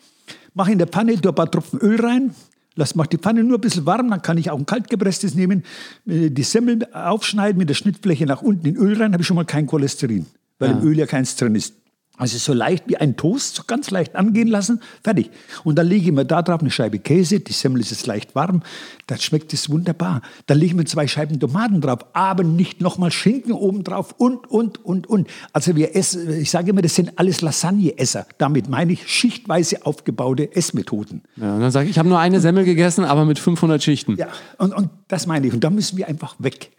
mache in der Pfanne ein paar Tropfen Öl rein, lass mach die Pfanne nur ein bisschen warm, dann kann ich auch ein kaltgepresstes nehmen, äh, die Semmel aufschneiden, mit der Schnittfläche nach unten in Öl rein, habe ich schon mal kein Cholesterin, weil ja. im Öl ja keins drin ist. Also so leicht wie ein Toast, so ganz leicht angehen lassen, fertig. Und dann lege ich mir da drauf eine Scheibe Käse, die Semmel ist jetzt leicht warm, dann schmeckt es wunderbar. Dann lege ich mir zwei Scheiben Tomaten drauf, aber nicht nochmal Schinken oben drauf und, und, und, und. Also wir essen, ich sage immer, das sind alles Lasagne-Esser. Damit meine ich schichtweise aufgebaute Essmethoden. Ja, und dann sage ich, ich habe nur eine Semmel gegessen, aber mit 500 Schichten. Ja, und, und das meine ich. Und da müssen wir einfach weg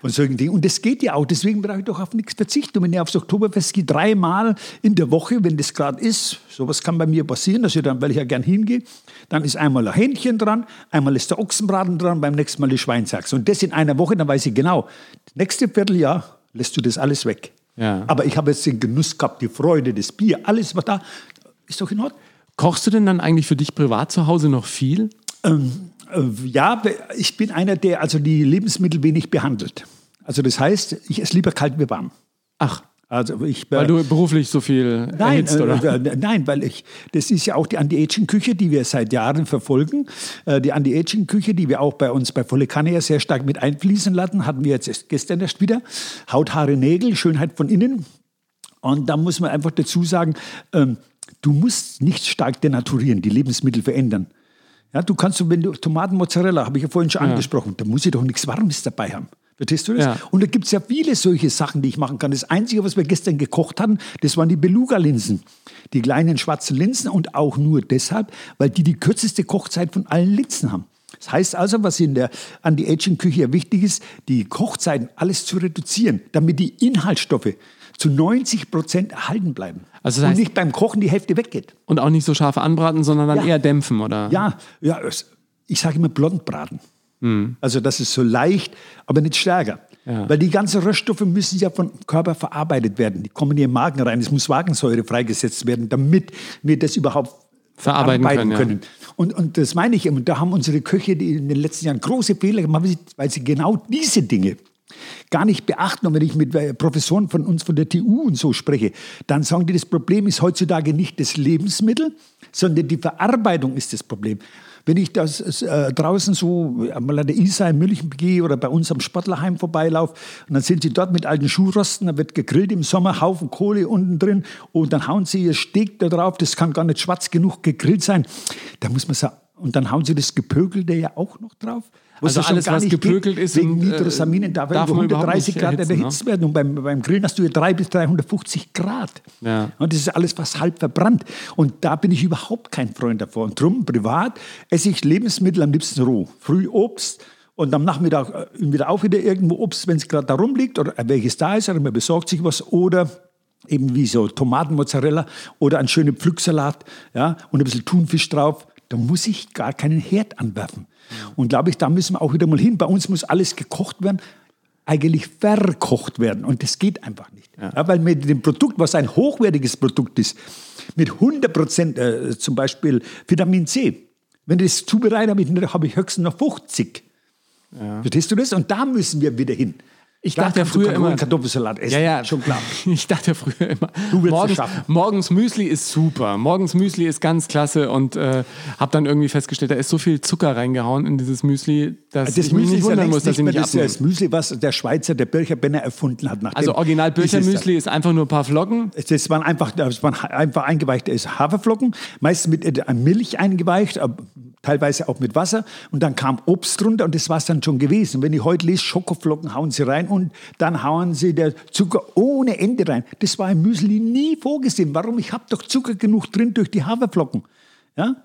von solchen Dingen. Und das geht ja auch, deswegen brauche ich doch auf nichts verzichten. Und wenn ich aufs Oktoberfest gehe, dreimal in der Woche, wenn das gerade ist, sowas kann bei mir passieren, dass ich dann, weil ich ja gern hingehe, dann ist einmal ein Hähnchen dran, einmal ist der Ochsenbraten dran, beim nächsten Mal die Schweinsachs. Und das in einer Woche, dann weiß ich genau, das nächste Vierteljahr lässt du das alles weg. Ja. Aber ich habe jetzt den Genuss gehabt, die Freude, das Bier, alles was da, ist doch in Ordnung. Kochst du denn dann eigentlich für dich privat zu Hause noch viel? Ähm, äh, ja, ich bin einer, der also die Lebensmittel wenig behandelt. Also das heißt, ich esse lieber kalt wie warm. Ach, Also ich, weil du beruflich so viel Nein, erhitzt, oder? äh, äh, nein, weil ich, das ist ja auch die Anti-Aging-Küche, die wir seit Jahren verfolgen. Äh, die Anti-Aging-Küche, die wir auch bei uns bei Volle Kanne ja sehr stark mit einfließen lassen, hatten wir jetzt gestern erst wieder. Haut, Haare, Nägel, Schönheit von innen. Und da muss man einfach dazu sagen, ähm, du musst nicht stark denaturieren, die Lebensmittel verändern. Ja, du kannst, wenn du Tomaten, Mozzarella, habe ich ja vorhin schon angesprochen, da muss ich doch nichts Warmes dabei haben. Verstehst du das? Ja. Und da gibt es ja viele solche Sachen, die ich machen kann. Das Einzige, was wir gestern gekocht hatten, das waren die Beluga-Linsen. Die kleinen schwarzen Linsen und auch nur deshalb, weil die die kürzeste Kochzeit von allen Linsen haben. Das heißt also, was in der Anti-Aging-Küche ja wichtig ist, die Kochzeiten alles zu reduzieren, damit die Inhaltsstoffe zu 90 Prozent erhalten bleiben. Also das und heißt- nicht beim Kochen die Hälfte weggeht. Und auch nicht so scharf anbraten, sondern dann Ja. eher dämpfen, oder? Ja, ja ich sage immer blondbraten. Hm. Also das ist so leicht, aber nicht stärker. Ja. Weil die ganzen Röststoffe müssen ja vom Körper verarbeitet werden. Die kommen in den Magen rein. Es muss Magensäure freigesetzt werden, damit wir das überhaupt Verarbeiten können, können. ja. Und, und das meine ich. Und da haben unsere Köche in den letzten Jahren große Fehler gemacht, weil sie genau diese Dinge gar nicht beachten. Und wenn ich mit äh, Professoren von uns von der TU und so spreche, dann sagen die, das Problem ist heutzutage nicht das Lebensmittel, sondern die Verarbeitung ist das Problem. Wenn ich das äh, draußen so äh, mal an der Isar in München gehe oder bei uns am Sportlerheim vorbeilaufe und dann sind sie dort mit alten Schuhrosten, da wird gegrillt im Sommer, Haufen Kohle unten drin und dann hauen sie ihr Steak da drauf, das kann gar nicht schwarz genug gegrillt sein. Da muss man sagen, und dann hauen sie das Gepökelte ja auch noch drauf. Was Also alles, was gepökelt ist Wegen und, äh, Nitrosaminen darf, darf über man überhaupt 130 nicht Grad erhitzen, ne? erhitzt werden. Und beim, beim Grillen hast du ja 300 bis 350 Grad. Ja. Und das ist alles fast halb verbrannt. Und da bin ich überhaupt kein Freund davon. Und drum, privat, esse ich Lebensmittel am liebsten roh. Früh Obst und am Nachmittag äh, wieder auch wieder irgendwo Obst, wenn es gerade da rumliegt oder welches da ist, oder man besorgt sich was. Oder eben wie so Tomatenmozzarella oder einen schönen Pflücksalat ja, und ein bisschen Thunfisch drauf. Da muss ich gar keinen Herd anwerfen. Und glaube ich, da müssen wir auch wieder mal hin. Bei uns muss alles gekocht werden, eigentlich verkocht werden. Und das geht einfach nicht. Ja. weil mit dem Produkt, was ein hochwertiges Produkt ist, mit 100 Prozent äh, zum Beispiel Vitamin C, wenn ich das zubereite, habe ich, habe ich höchstens noch 50. Verstehst du das? Und da müssen wir wieder hin. Ich Da dachte ja früher immer- Kartoffelsalat essen. Ja, ja, schon klar. *laughs* Ich dachte ja früher immer, Du willst es morgens, schaffen. morgens Müsli ist super. Morgens Müsli ist ganz klasse und äh, habe dann irgendwie festgestellt, da ist so viel Zucker reingehauen in dieses Müsli, dass Das ich mich Müsli nicht ist ja wundern muss, dass nicht ich nicht das, abnehme. das Müsli, was der Schweizer, der Bircher Benner erfunden hat. Also original dieses- Birchermüsli ist einfach nur ein paar Flocken. Das waren einfach, das waren einfach eingeweichte Haferflocken, meistens mit äh, Milch eingeweicht, teilweise auch mit Wasser. Und dann kam Obst drunter und das war es dann schon gewesen. Wenn ich heute lese, Schokoflocken hauen sie rein und dann hauen sie der Zucker ohne Ende rein. Das war im Müsli nie vorgesehen. Warum? Ich habe doch Zucker genug drin durch die Haferflocken. Ja?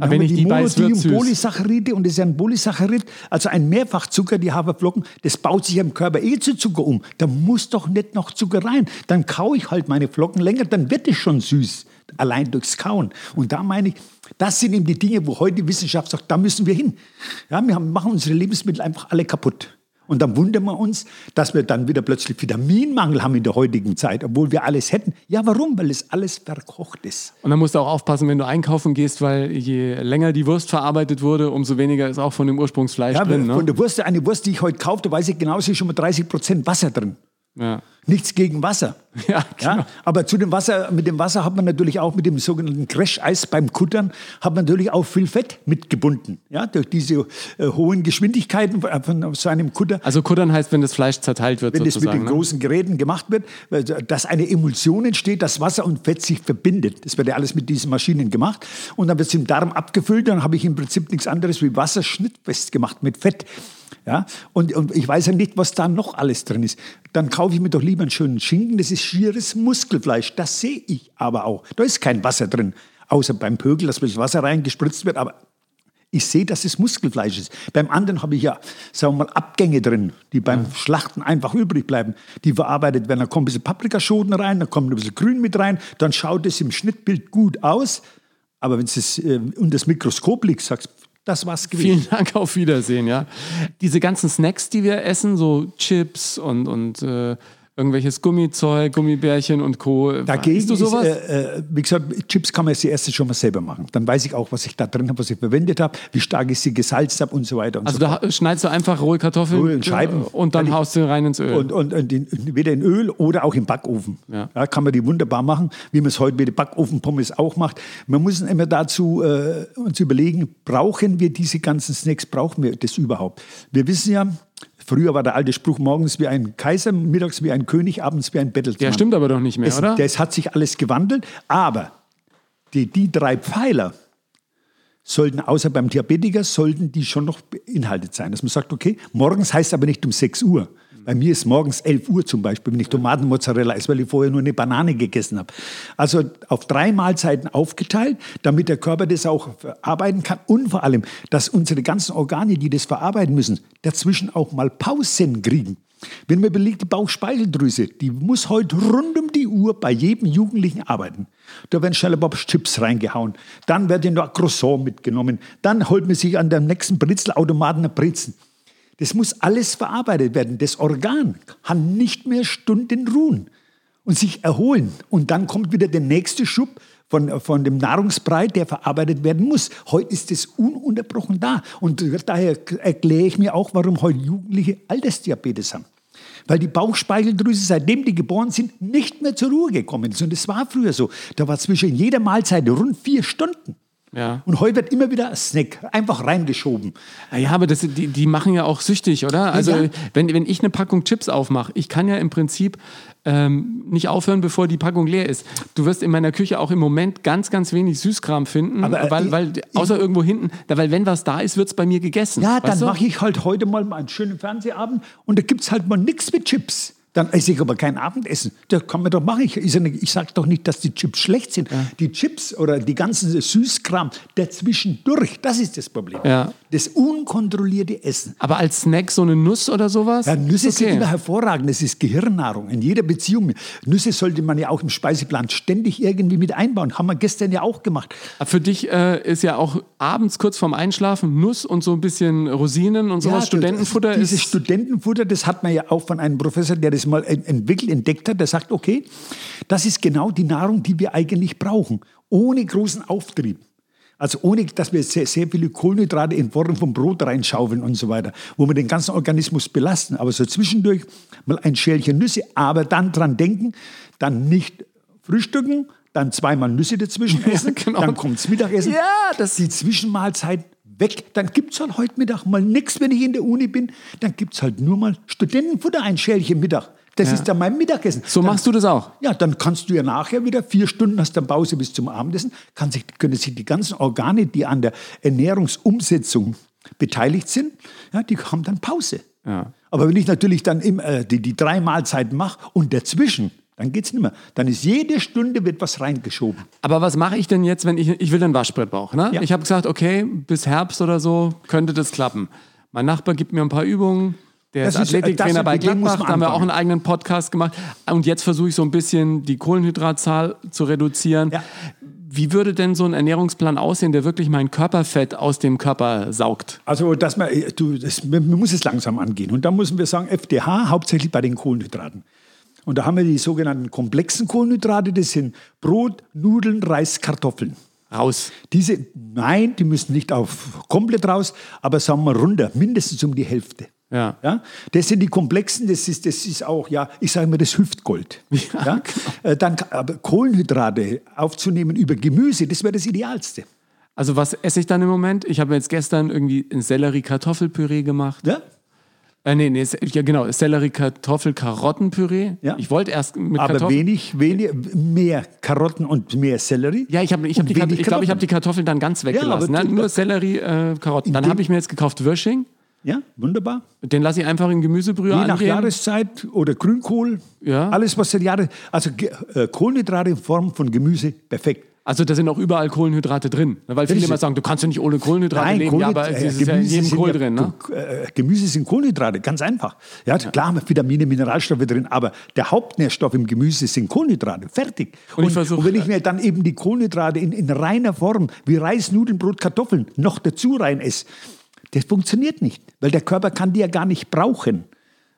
Aber wenn ich die beiß, Mono- wird's süß. Polysaccharide und das ist ja ein Polysaccharid, also ein Mehrfachzucker, die Haferflocken, das baut sich im Körper eh zu Zucker um. Da muss doch nicht noch Zucker rein. Dann kaue ich halt meine Flocken länger, dann wird es schon süß, allein durchs Kauen. Und da meine ich, das sind eben die Dinge, wo heute die Wissenschaft sagt, da müssen wir hin. Ja, wir haben, machen unsere Lebensmittel einfach alle kaputt. Und dann wundern wir uns, dass wir dann wieder plötzlich Vitaminmangel haben in der heutigen Zeit, obwohl wir alles hätten. Ja, warum? Weil es alles verkocht ist. Und dann musst du auch aufpassen, wenn du einkaufen gehst, weil je länger die Wurst verarbeitet wurde, umso weniger ist auch von dem Ursprungsfleisch Ja, drin. von Ne? der Wurst, eine Wurst, die ich heute kaufe, da weiß ich genau, es ist schon mal 30 Prozent Wasser drin. Ja. Nichts gegen Wasser. *laughs* Ja, genau. aber zu dem Wasser, mit dem Wasser hat man natürlich auch mit dem sogenannten Crash-Eis beim Kuttern, hat man natürlich auch viel Fett mitgebunden. Ja, durch diese äh, hohen Geschwindigkeiten von, von so einem Kutter. Also Kuttern heißt, wenn das Fleisch zerteilt wird wenn das mit sozusagen. den ne? großen Geräten gemacht wird, dass eine Emulsion entsteht, dass Wasser und Fett sich verbindet. Das wird ja alles mit diesen Maschinen gemacht. Und dann wird es im Darm abgefüllt, dann habe ich im Prinzip nichts anderes wie Wasser schnittfest gemacht mit Fett. Ja? Und, und ich weiß ja nicht, was da noch alles drin ist. Dann kaufe ich mir doch lieber einen schönen Schinken, das ist schieres Muskelfleisch. Das sehe ich aber auch. Da ist kein Wasser drin, außer beim Pögel, dass das Wasser reingespritzt wird. Aber ich sehe, dass es Muskelfleisch ist. Beim anderen habe ich ja, sagen wir mal, Abgänge drin, die beim Schlachten einfach übrig bleiben. Die verarbeitet werden. Da kommt ein bisschen Paprikaschoten rein, da kommt ein bisschen Grün mit rein, dann schaut es im Schnittbild gut aus. Aber wenn es äh, unter das Mikroskop liegt, sagst du, das war's gewesen. Vielen Dank, auf Wiedersehen, ja. Diese ganzen Snacks, die wir essen, so Chips und, und äh, irgendwelches Gummizeug, Gummibärchen und Co. Dagegen Isst du sowas? Ist, äh, äh, wie gesagt, Chips kann man als erstes schon mal selber machen. Dann weiß ich auch, was ich da drin habe, was ich verwendet habe, wie stark ich sie gesalzt habe und so weiter. Und also so da schneidest du einfach rohe Kartoffeln Rohe in Scheiben. und dann ich- haust du rein ins Öl. Und, und, und in, weder in Öl oder auch im Backofen. Ja. kann man die wunderbar machen, wie man es heute mit den Backofenpommes auch macht. Man muss immer dazu äh, uns überlegen, brauchen wir diese ganzen Snacks, brauchen wir das überhaupt? Wir wissen ja, früher war der alte Spruch, morgens wie ein Kaiser, mittags wie ein König, abends wie ein Bettelsmann. Der stimmt aber doch nicht mehr, es, oder? Das hat sich alles gewandelt, aber die, die drei Pfeiler sollten, außer beim Diabetiker, sollten die schon noch beinhaltet sein. Dass man sagt, okay, morgens heißt aber nicht um 6 Uhr. Bei mir ist morgens 11 Uhr zum Beispiel, wenn ich Tomatenmozzarella esse, weil ich vorher nur eine Banane gegessen habe. Also auf drei Mahlzeiten aufgeteilt, damit der Körper das auch verarbeiten kann und vor allem, dass unsere ganzen Organe, die das verarbeiten müssen, dazwischen auch mal Pausen kriegen. Wenn man überlegt, die Bauchspeicheldrüse, die muss heute rund um die Uhr bei jedem Jugendlichen arbeiten. Da werden schnell Bobs Chips reingehauen. Dann wird noch ein Croissant mitgenommen. Dann holt man sich an dem nächsten Brezelautomaten ein Brezen. Das muss alles verarbeitet werden. Das Organ kann nicht mehr Stunden ruhen und sich erholen. Und dann kommt wieder der nächste Schub von, von dem Nahrungsbrei, der verarbeitet werden muss. Heute ist es ununterbrochen da. Und daher erkläre ich mir auch, warum heute Jugendliche Altersdiabetes haben. Weil die Bauchspeicheldrüse, seitdem die geboren sind, nicht mehr zur Ruhe gekommen ist. Und das war früher so. Da war zwischen jeder Mahlzeit rund vier Stunden. Ja. Und heute wird immer wieder ein Snack einfach reingeschoben. Ah Ja, aber das, die, die machen ja auch süchtig, oder? Also, Ja. wenn, wenn ich eine Packung Chips aufmache, ich kann ja im Prinzip ähm, nicht aufhören, bevor die Packung leer ist. Du wirst in meiner Küche auch im Moment ganz, ganz wenig Süßkram finden, Aber, äh, weil, ich- weil außer irgendwo hinten, da, weil wenn was da ist, wird es bei mir gegessen. Ja, dann mache ich halt heute mal einen schönen Fernsehabend und da gibt es halt mal nichts mit Chips. Dann esse ich aber kein Abendessen. Das kann man doch machen. Ich, ja nicht- ich sage doch nicht, dass die Chips schlecht sind. Die Chips oder die ganzen Süßkram dazwischendurch, das ist das Problem. Ja. Das unkontrollierte Essen. Aber als Snack so eine Nuss oder sowas? Ja, Nüsse ist sind okay. immer hervorragend. Das ist Gehirnnahrung in jeder Beziehung. Nüsse sollte man ja auch im Speiseplan ständig irgendwie mit einbauen. Haben wir gestern ja auch gemacht. Für dich äh, ist ja auch abends kurz vorm Einschlafen Nuss und so ein bisschen Rosinen und sowas. Ja, Studentenfutter Dieses ist. Studentenfutter, das hat man ja auch von einem Professor, der das mal en- entwickelt, entdeckt hat. Der sagt, okay, das ist genau die Nahrung, die wir eigentlich brauchen, ohne großen Auftrieb. Also ohne, dass wir sehr, sehr viele Kohlenhydrate in Form von Brot reinschaufeln und so weiter, wo wir den ganzen Organismus belasten. Aber so zwischendurch mal ein Schälchen Nüsse, aber dann dran denken, dann nicht frühstücken, dann zweimal Nüsse dazwischen essen, genau. dann kommt's Mittagessen. Ja, das- die Zwischenmahlzeit weg. Dann gibt es halt heute Mittag mal nichts, wenn ich in der Uni bin. Dann gibt es halt nur mal Studentenfutter, ein Schälchen Mittag. Das ist dann mein Mittagessen. So dann, machst du das auch. Ja, dann kannst du ja nachher wieder vier Stunden hast dann Pause bis zum Abendessen. Kann sich, können sich die ganzen Organe, die an der Ernährungsumsetzung beteiligt sind, ja, die haben dann Pause. Ja. Aber wenn ich natürlich dann im, äh, die, die drei Mahlzeiten mache und dazwischen, dann geht es nicht mehr. Dann ist jede Stunde wird was reingeschoben. Aber was mache ich denn jetzt, wenn ich, ich will ein Waschbrettbauch? Ne? Ja. Ich habe gesagt, okay, bis Herbst oder so könnte das klappen. Mein Nachbar gibt mir ein paar Übungen. Der Das ist Athletiktrainer bei Gladbach. Da haben wir auch einen eigenen Podcast gemacht. Und jetzt versuche ich so ein bisschen die Kohlenhydratzahl zu reduzieren. Ja. Wie würde denn so ein Ernährungsplan aussehen, der wirklich mein Körperfett aus dem Körper saugt? Also, dass man, du, das, man muss es langsam angehen. Und da müssen wir sagen, FDH hauptsächlich bei den Kohlenhydraten. Und da haben wir die sogenannten komplexen Kohlenhydrate, das sind Brot, Nudeln, Reis, Kartoffeln. Raus. Diese, nein, die müssen nicht auf komplett raus, aber sagen wir runter, mindestens um die Hälfte. Ja. Ja, das sind die komplexen, das ist, das ist auch, ja, ich sage mal, das Hüftgold. *laughs* Ja, Äh, Dann, aber Kohlenhydrate aufzunehmen über Gemüse, das wäre das Idealste. Also was esse ich dann im Moment? Ich habe jetzt gestern irgendwie ein Sellerie-Kartoffelpüree gemacht. Ja? Äh, nee, nee, ja genau, Sellerie-Kartoffel-Karottenpüree. Ja. Ich wollte erst mit Aber Kartoffeln... wenig, wenig, mehr Karotten und mehr Sellerie. Ja, ich habe ich hab die, ich glaube, ich habe die Kartoffeln dann ganz weggelassen. aber ne? Nur Sellerie, äh, Karotten. Dann habe ich mir jetzt gekauft Würsching. Ja, wunderbar. Den lasse ich einfach in Gemüsebrühe Je nach angehen. Jahreszeit oder Grünkohl. Ja. Alles, was seit Jahren. Also äh, Kohlenhydrate in Form von Gemüse, perfekt. Also da sind auch überall Kohlenhydrate drin. ne? Weil viele immer sagen, du kannst ja nicht ohne Kohlenhydrate leben. Ja, aber Kohlenhyd- es ist ja in jedem Kohl ja- drin. Ne? äh, Gemüse sind Kohlenhydrate, ganz einfach. Ja, klar haben wir Vitamine, Mineralstoffe drin, aber der Hauptnährstoff im Gemüse sind Kohlenhydrate. Fertig. Und ich versuch- und wenn ich mir dann eben die Kohlenhydrate in, in reiner Form, wie Reis, Nudeln, Brot, Kartoffeln, noch dazu rein esse, das funktioniert nicht, weil der Körper kann die ja gar nicht brauchen.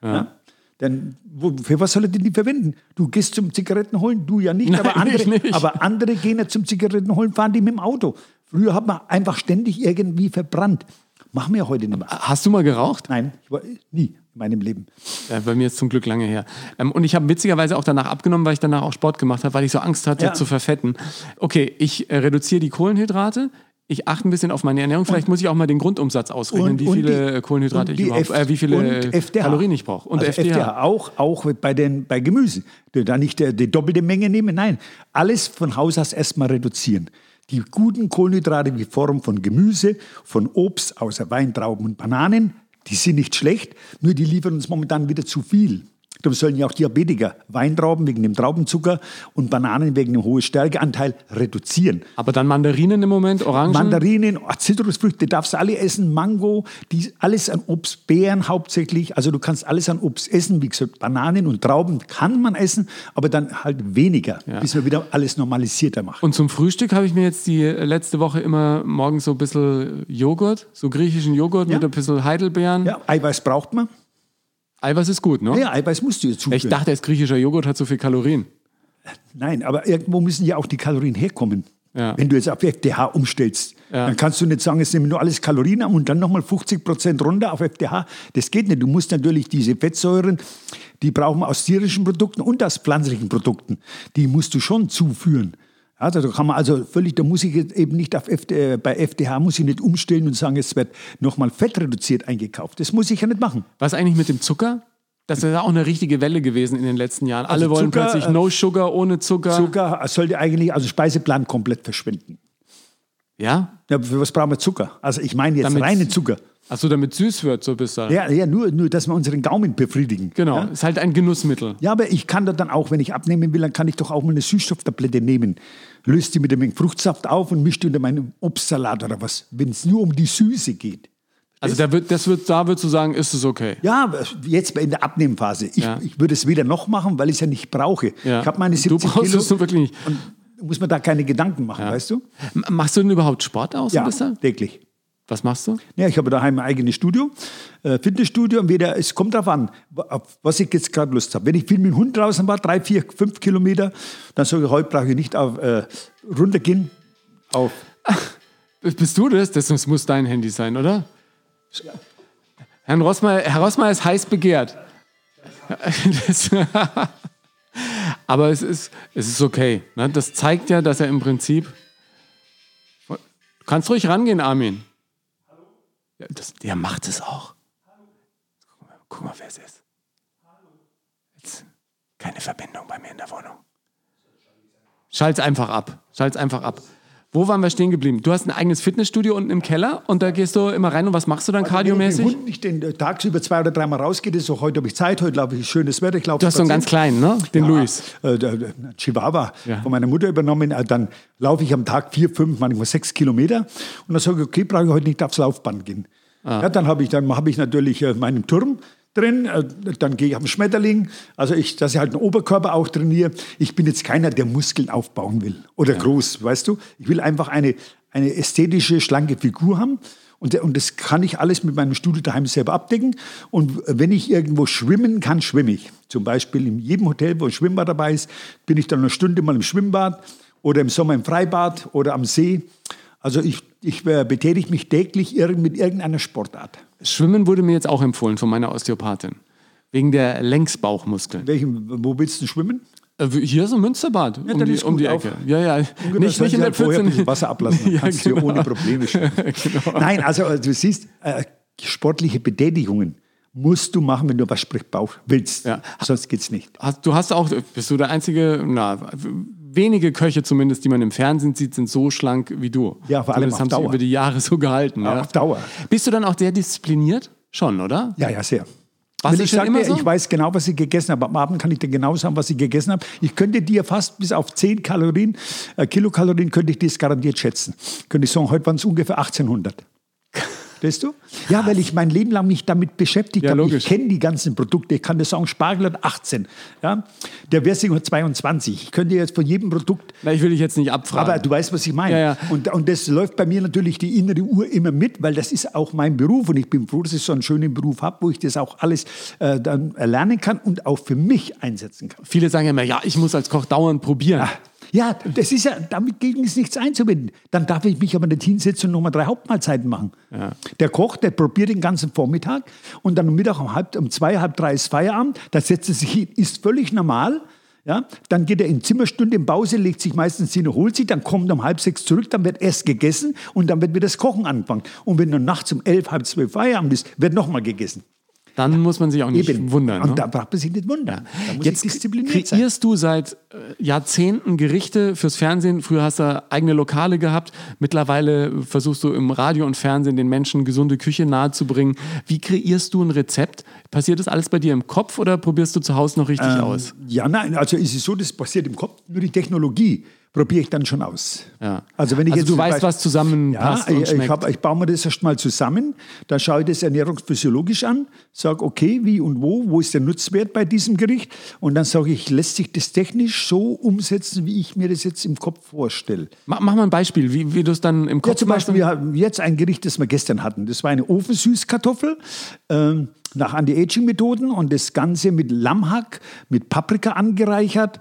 Ja. Denn wo, für was soll er denn die verwenden? Du gehst zum Zigaretten holen, du ja nicht, Nein, aber, andere, ich nicht. aber andere gehen ja zum Zigaretten holen, fahren die mit dem Auto. Früher hat man einfach ständig irgendwie verbrannt. Machen wir ja heute nicht mehr. Hast du mal geraucht? Nein, ich war, nie in meinem Leben. Ja, bei mir ist zum Glück lange her. Ähm, und ich habe witzigerweise auch danach abgenommen, weil ich danach auch Sport gemacht habe, weil ich so Angst hatte Ja. zu verfetten. Okay, ich äh, reduziere die Kohlenhydrate. Ich achte ein bisschen auf meine Ernährung. Vielleicht muss ich auch mal den Grundumsatz ausrechnen, Und- wie und viele die- Kohlenhydrate und ich die überhaupt, F- äh, wie viele und FDH. Kalorien ich brauche. Und also FDH. Auch, auch bei, den, bei Gemüse. Da nicht äh, die doppelte Menge nehmen, nein. Alles von Haus aus erstmal reduzieren. Die guten Kohlenhydrate wie Form von Gemüse, von Obst, außer Wein, Trauben und Bananen, die sind nicht schlecht, nur die liefern uns momentan wieder zu viel. Darum sollen ja auch Diabetiker Weintrauben wegen dem Traubenzucker und Bananen wegen dem hohen Stärkeanteil reduzieren. Aber dann Mandarinen im Moment, Orangen. Mandarinen, Zitrusfrüchte darfst du alle essen, Mango, die, alles an Obst, Beeren hauptsächlich. Also du kannst alles an Obst essen. Wie gesagt, Bananen und Trauben kann man essen, aber dann halt weniger, bis man wieder alles normalisierter macht. Und zum Frühstück habe ich mir jetzt die letzte Woche immer morgens so ein bisschen Joghurt, so griechischen Joghurt Ja. mit ein bisschen Heidelbeeren. ja, Eiweiß braucht man. Eiweiß ist gut, ne? Ja, Eiweiß musst du ja zuführen. Ich dachte, erst griechischer Joghurt hat so viel Kalorien. Nein, aber irgendwo müssen ja auch die Kalorien herkommen. Ja. Wenn du jetzt auf FDH umstellst, Ja. dann kannst du nicht sagen, es nehmen nur alles Kalorien an und dann nochmal 50 Prozent runter auf FDH. Das geht nicht. Du musst natürlich diese Fettsäuren, die brauchen wir aus tierischen Produkten und aus pflanzlichen Produkten, die musst du schon zuführen. Ja, da kann man also völlig, da muss ich eben nicht auf FD, äh, bei FDH muss ich nicht umstellen und sagen, es wird nochmal fettreduziert eingekauft. Das muss ich ja nicht machen. Was eigentlich mit dem Zucker? Das ist ja auch eine richtige Welle gewesen in den letzten Jahren. Alle Also wollen Zucker, plötzlich äh, No Sugar, ohne Zucker. Zucker sollte eigentlich, also Speiseplan komplett verschwinden. Ja? Ja, für was brauchen wir Zucker? Also ich meine jetzt Damit- reinen Zucker. Achso, damit süß wird, so bis da. Ja, ja nur, nur, dass wir unseren Gaumen befriedigen. Genau, Ja? ist halt ein Genussmittel. ja, aber ich kann da dann auch, wenn ich abnehmen will, dann kann ich doch auch mal eine Süßstofftablette nehmen. Löst die mit einem Fruchtsaft auf und mischt die unter meinem Obstsalat oder was, wenn es nur um die Süße geht. Also da wird, das wird, da würdest du sagen, ist es okay. Ja, jetzt in der Abnehmphase. Ich, Ja. ich würde es weder noch machen, weil ich es ja nicht brauche. Ja. Ich habe meine Du 70 brauchst Kilo es wirklich nicht. und muss man da keine Gedanken machen, weißt du? Machst du denn überhaupt Sport aus? Ja, Ja. täglich. Was machst du? Ja, ich habe daheim ein eigenes Studio, äh, Fitnessstudio. Und wieder, es kommt darauf an, auf was ich jetzt gerade Lust habe. Wenn ich viel mit dem Hund draußen war, drei, vier, fünf Kilometer, dann sage ich, heute brauche ich nicht auf, äh, runtergehen auf. Bist du das? Das muss dein Handy sein, oder? Herrn Rossmeier, Herr Rossmeier ist heiß begehrt. Das, *laughs* aber es ist, es ist okay. Ne? Das zeigt ja, dass er im Prinzip. Du kannst ruhig rangehen, Armin. Ja, das, der macht es auch. Guck mal, guck mal, wer es ist. Jetzt, keine Verbindung bei mir in der Wohnung. Schalt's einfach ab. Schalt's einfach ab. Wo waren wir stehen geblieben? Du hast ein eigenes Fitnessstudio unten im Keller und da gehst du immer rein und was machst du dann Wenn ich kardiomäßig? dem Hund nicht den, äh, tagsüber zwei oder dreimal rausgehe, so, heute habe ich Zeit, heute glaube ich, schönes Wetter. Ich laufe Du hast so einen ganz kleinen, ne? Den Ja, Luis. Äh, Chihuahua Ja. von meiner Mutter übernommen. Äh, dann laufe ich am Tag vier, fünf, manchmal sechs Kilometer. Und dann sage ich, okay, brauche ich heute nicht aufs Laufband gehen. Ah. Ja, dann habe ich, dann habe ich natürlich äh, meinen Turm drin, äh, dann gehe ich auf den Schmetterling, also ich, dass ich halt den Oberkörper auch trainiere. Ich bin jetzt keiner, der Muskeln aufbauen will oder groß, weißt du. Ich will einfach eine, eine ästhetische, schlanke Figur haben. Und, der- und das kann ich alles mit meinem Studio daheim selber abdecken. Und wenn ich irgendwo schwimmen kann, schwimme ich. Zum Beispiel in jedem Hotel, wo ein Schwimmbad dabei ist, bin ich dann eine Stunde mal im Schwimmbad oder im Sommer im Freibad oder am See. Also ich, ich äh, betätige mich täglich irg mit irgendeiner Sportart. Schwimmen wurde mir jetzt auch empfohlen von meiner Osteopathin. Wegen der Längsbauchmuskeln. Welchen, wo willst du schwimmen? Äh, Hier ist ein Münsterbad um dann die, ist um die auf. Ecke. Ja, ja. Ungefähr Nicht, nicht in der ein Pfütze. bisschen Wasser ablassen, *laughs* Ja, kannst du genau. ohne Probleme schwimmen. *laughs* genau. Nein, also äh, du siehst, äh, sportliche Betätigungen musst du machen, wenn du was sprich Bauch willst. Ja. Sonst geht's nicht. Hast, du hast auch, bist du der einzige, na, wenige Köche zumindest, die man im Fernsehen sieht, sind so schlank wie du. Ja, vor allem das haben sie Dauer. über die Jahre so gehalten. Ja. Auf Dauer. Bist du dann auch sehr diszipliniert? Schon, oder? Ja, ja, sehr. Du ich immer dir, so? ich weiß genau, was ich gegessen habe. Am Abend kann ich dir genau sagen, was ich gegessen habe. Ich könnte dir fast bis auf 10 Kalorien, äh, Kilokalorien, könnte ich das garantiert schätzen. Könnte ich sagen, heute waren es ungefähr 1800. *laughs* Verstehst du? Ja, weil ich mein Leben lang mich damit beschäftigt Ja, habe. logisch. Ich kenne die ganzen Produkte. Ich kann dir sagen, Spargel hat 18. Ja? Der hat 22. Ich könnte jetzt von jedem Produkt Na, ich will dich jetzt nicht abfragen. aber du weißt, was ich meine. Ja, ja. Und, und das läuft bei mir natürlich die innere Uhr immer mit, weil das ist auch mein Beruf und ich bin froh, dass ich so einen schönen Beruf habe, wo ich das auch alles äh, dann erlernen kann und auch für mich einsetzen kann. Viele sagen ja immer, ja, ich muss als Koch dauernd probieren. Ja, das ist ja, damit gegen ist nichts einzuwenden. Dann darf ich mich aber nicht hinsetzen und nochmal drei Hauptmahlzeiten machen. Der Koch, der probiert den ganzen Vormittag und dann um Mittag um, halb, um zwei, halb drei ist Feierabend, da setzt er sich hin, ist völlig normal. Ja, dann geht er in Zimmerstunde in Pause, legt sich meistens hin, holt sich, dann kommt er um halb sechs zurück, dann wird erst gegessen und dann wird wieder das Kochen angefangen. Und wenn dann nachts um elf, halb zwölf Feierabend ist, wird nochmal gegessen. Dann muss man sich auch nicht Eben. wundern. Und ne? da braucht man sich nicht wundern. Da muss Jetzt diszipliniert sein. kreierst du seit äh, Jahrzehnten Gerichte fürs Fernsehen. Früher hast du eigene Lokale gehabt. Mittlerweile versuchst du im Radio und Fernsehen den Menschen gesunde Küche nahezubringen. Wie kreierst du ein Rezept? Passiert das alles bei dir im Kopf oder probierst du zu Hause noch richtig aus? Ja, nein, also ist es so, das passiert im Kopf, nur die Technologie probiere ich dann schon aus. Ja. Also, wenn ich Also jetzt du weißt, Beispiel- was zusammenpasst Ja, und ich, ich, schmeckt. hab, ich baue mir das erstmal zusammen, dann schaue ich das ernährungsphysiologisch an, sage, okay, wie und wo, wo ist der Nutzwert bei diesem Gericht und dann sage ich, lässt sich das technisch so umsetzen, wie ich mir das jetzt im Kopf vorstelle. Mach, mach mal ein Beispiel, wie, wie du es dann im Kopf Ja, zum. Beispiel, wir haben jetzt ein Gericht, das wir gestern hatten. Das war eine Ofensüßkartoffel ähm, nach Anti-Aging-Methoden und das Ganze mit Lammhack, mit Paprika angereichert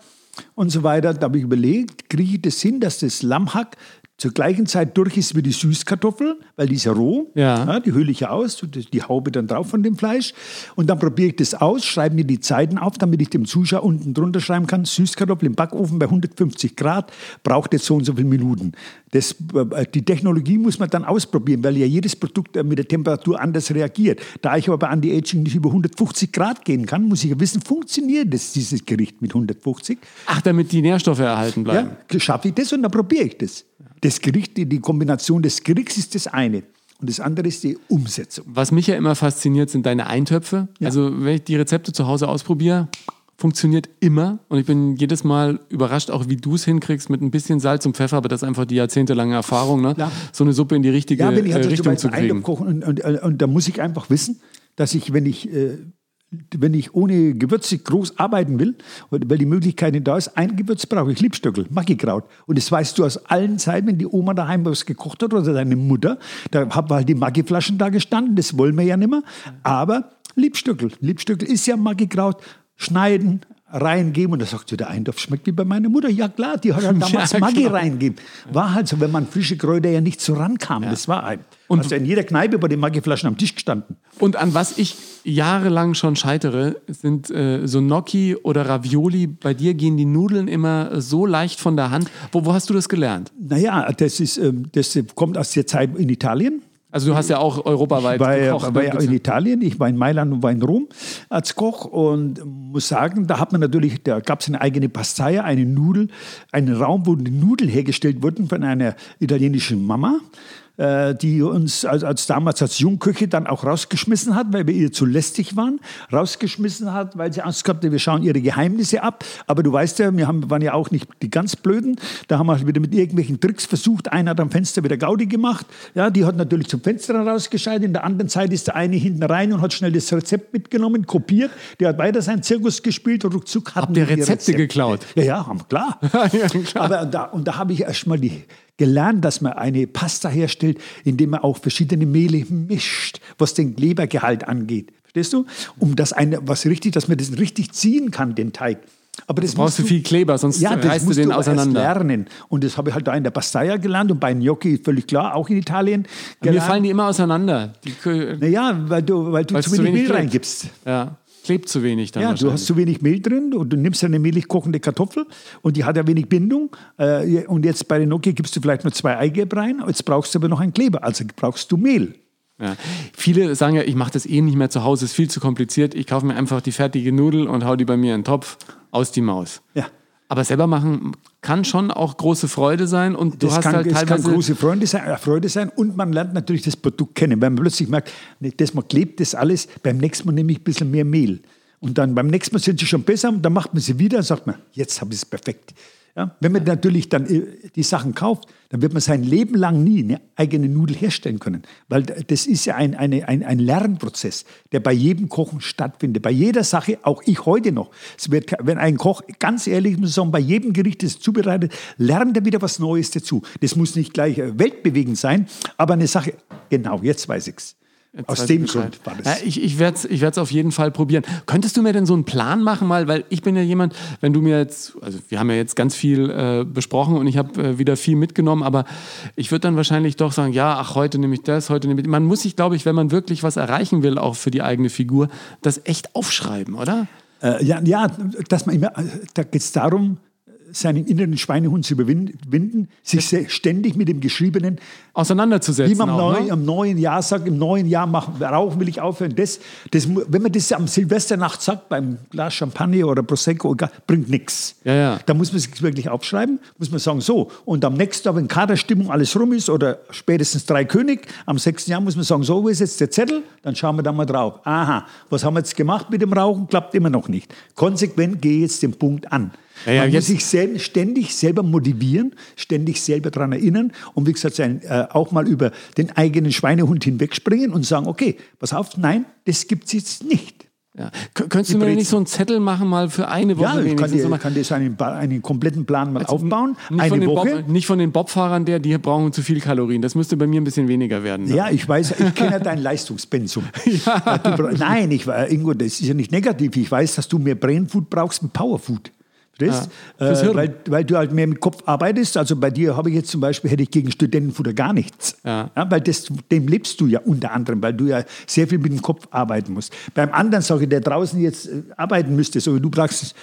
und so weiter. Da habe ich überlegt, kriege ich das hin, dass das Lammhack zur gleichen Zeit durch ist wie die Süßkartoffel, weil die ist ja roh. Ja. die hülle ich ja aus, die Haube dann drauf von dem Fleisch. Und dann probiere ich das aus, schreibe mir die Zeiten auf, damit ich dem Zuschauer unten drunter schreiben kann, Süßkartoffel im Backofen bei 150 Grad, braucht jetzt so und so viele Minuten. Das, äh, die Technologie muss man dann ausprobieren, weil ja jedes Produkt äh, mit der Temperatur anders reagiert. Da ich aber bei Anti-Aging nicht über 150 Grad gehen kann, muss ich ja wissen, funktioniert das, dieses Gericht mit 150? Ach, damit die Nährstoffe erhalten bleiben. Ja, schaffe ich das und dann probiere ich das. Das Gericht, die Kombination des Gerichts ist das eine. Und das andere ist die Umsetzung. Was mich ja immer fasziniert, sind deine Eintöpfe. Also wenn ich die Rezepte zu Hause ausprobiere, funktioniert immer. Und ich bin jedes Mal überrascht, auch wie du es hinkriegst mit ein bisschen Salz und Pfeffer, aber das ist einfach die jahrzehntelange Erfahrung, ne? Ja. so eine Suppe in die richtige Ja, wenn ich äh, also zum Richtung zu kriegen. Und, und, und da muss ich einfach wissen, dass ich, wenn ich, äh, wenn ich ohne Gewürze groß arbeiten will, weil die Möglichkeit nicht da ist, ein Gewürz brauche ich, Liebstöckel, Maggikraut. Und das weißt du aus allen Zeiten, wenn die Oma daheim was gekocht hat oder deine Mutter, da haben halt die Maggiflaschen da gestanden, das wollen wir ja nicht mehr. Aber Liebstöckel, Liebstöckel ist ja Maggikraut, schneiden, reingeben und da sagt der Eintopf schmeckt wie bei meiner Mutter. Ja klar, die hat halt *laughs* damals Ja, Maggi reingeben. War halt so, wenn man frische Kräuter ja nicht so rankam. Das war ein. Und also in jeder Kneipe bei den Maggiflaschen am Tisch gestanden. Und an was ich jahrelang schon scheitere, sind äh, so Gnocchi oder Ravioli. Bei dir gehen die Nudeln immer so leicht von der Hand. Wo, wo hast du das gelernt? Naja, das, ist, ähm, das kommt aus der Zeit in Italien. Also du hast ja auch europaweit war, gekocht. war ne? ja in Italien, ich war in Mailand und war in Rom als Koch und muss sagen, da hat man natürlich, da gab es eine eigene Pastaia, eine Nudel, einen Raum, wo die Nudeln hergestellt wurden von einer italienischen Mama, äh, die uns als, als damals als Jungköche dann auch rausgeschmissen hat, weil wir ihr zu lästig waren, rausgeschmissen hat, weil sie Angst gehabt hat, wir schauen ihre Geheimnisse ab. Aber du weißt ja, wir haben, waren ja auch nicht die ganz Blöden. Da haben wir wieder mit irgendwelchen Tricks versucht. Einer hat am Fenster wieder Gaudi gemacht. Ja, die hat natürlich zum Fenster rausgeschaltet. In der anderen Seite ist der eine hinten rein und hat schnell das Rezept mitgenommen, kopiert. Der hat weiter seinen Zirkus gespielt und ruckzuck hatten Habt ihr die Rezepte geklaut? Ja, ja, klar. *laughs* ja, klar. Aber da, und da habe ich erst mal die, gelernt, dass man eine Pasta herstellt, indem man auch verschiedene Mehle mischt, was den Lebergehalt angeht. Verstehst du? Um das eine, was richtig, dass man das richtig ziehen kann, den Teig. Aber das Brauchst du viel Kleber, sonst ja, das reißt du den erst auseinander. lernen. Und das habe ich halt da in der Pastaya gelernt und bei Gnocchi, völlig klar, auch in Italien. Mir gelernt. fallen die immer auseinander. Die, Naja, weil du, weil du zu wenig, Mehl reingibst. ja, klebt zu wenig dann Ja, du hast zu wenig Mehl drin und du nimmst eine mehlig kochende Kartoffel und die hat ja wenig Bindung. Äh, Und jetzt bei den Gnocchi gibst du vielleicht nur zwei Eigelb rein, jetzt brauchst du aber noch einen Kleber, also brauchst du Mehl. Ja. Viele sagen ja, ich mache das eh nicht mehr zu Hause, ist viel zu kompliziert. Ich kaufe mir einfach die fertige Nudel und hau die bei mir in den Topf, aus die Maus. Ja. Aber selber machen kann schon auch große Freude sein und du Das hast kann, halt das kann teilweise große Freude sein, äh, Freude sein und man lernt natürlich das Produkt kennen. Wenn man plötzlich merkt, das mal klebt das alles, beim nächsten Mal nehme ich ein bisschen mehr Mehl. Und dann beim nächsten Mal sind sie schon besser und dann macht man sie wieder und sagt man, jetzt habe ich es perfekt. Ja, wenn man natürlich dann äh, die Sachen kauft, dann wird man sein Leben lang nie eine eigene Nudel herstellen können. Weil das ist ja ein, eine, ein, ein Lernprozess, der bei jedem Kochen stattfindet. Bei jeder Sache, auch ich heute noch. Es wird, wenn ein Koch, ganz ehrlich muss sagen, bei jedem Gericht, das er zubereitet, lernt er wieder was Neues dazu. Das muss nicht gleich äh, weltbewegend sein, aber eine Sache, genau, jetzt weiß ich es. Jetzt Aus dem. Grund war das. Ja, ich ich werde es ich werd's auf jeden Fall probieren. Könntest du mir denn so einen Plan machen, mal, weil ich bin ja jemand, wenn du mir jetzt, also wir haben ja jetzt ganz viel äh, besprochen und ich habe äh, wieder viel mitgenommen, aber ich würde dann wahrscheinlich doch sagen, ja, ach, heute nehme ich das, heute nehme ich. Man muss sich, glaube ich, wenn man wirklich was erreichen will, auch für die eigene Figur, das echt aufschreiben, oder? Äh, ja, ja, dass man immer, äh, da geht es darum, seinen inneren Schweinehund zu überwinden, sich ständig mit dem Geschriebenen, Auseinanderzusetzen. wie man auch, neu, ne? am neuen Jahr sagt, im neuen Jahr machen, rauchen will ich aufhören. Das, das, wenn man das am Silvesternacht sagt, beim Glas Champagner oder Prosecco, bringt nichts. Ja, ja. Da muss man sich wirklich aufschreiben, muss man sagen, so, und am nächsten Tag, wenn Kaderstimmung alles rum ist, oder spätestens drei König, am sechsten Jahr muss man sagen, so, wo ist jetzt der Zettel? Dann schauen wir da mal drauf. Aha, was haben wir jetzt gemacht mit dem Rauchen? Klappt immer noch nicht. Konsequent gehe jetzt den Punkt an. Ja, ja, man muss sich sel- ständig selber motivieren, ständig selber daran erinnern und wie gesagt, sein, äh, auch mal über den eigenen Schweinehund hinwegspringen und sagen, okay, pass auf, nein, das gibt es jetzt nicht. Ja. Kö- Könntest du mir nicht so einen Zettel machen, mal für eine Woche Ja, ich kann dir, kann dir so einen, einen kompletten Plan mal aufbauen. Nicht von, Eine den Woche. Bob, nicht von den Bobfahrern, der, die brauchen zu viel Kalorien. Das müsste bei mir ein bisschen weniger werden. ne? Ja, ich weiß, ich kenne dein Leistungspensum. *laughs* Ja. Nein, ich, war- Ingo, das ist ja nicht negativ. Ich weiß, dass du mehr Brainfood brauchst mit Powerfood. Ja, fürs äh, weil, weil du halt mehr mit Kopf arbeitest. Also bei dir habe ich jetzt zum Beispiel, hätte ich gegen Studentenfutter gar nichts. Ja. weil das, dem lebst du ja unter anderem, weil du ja sehr viel mit dem Kopf arbeiten musst. Beim anderen sage ich, der draußen jetzt äh, arbeiten müsste, so wie du äh,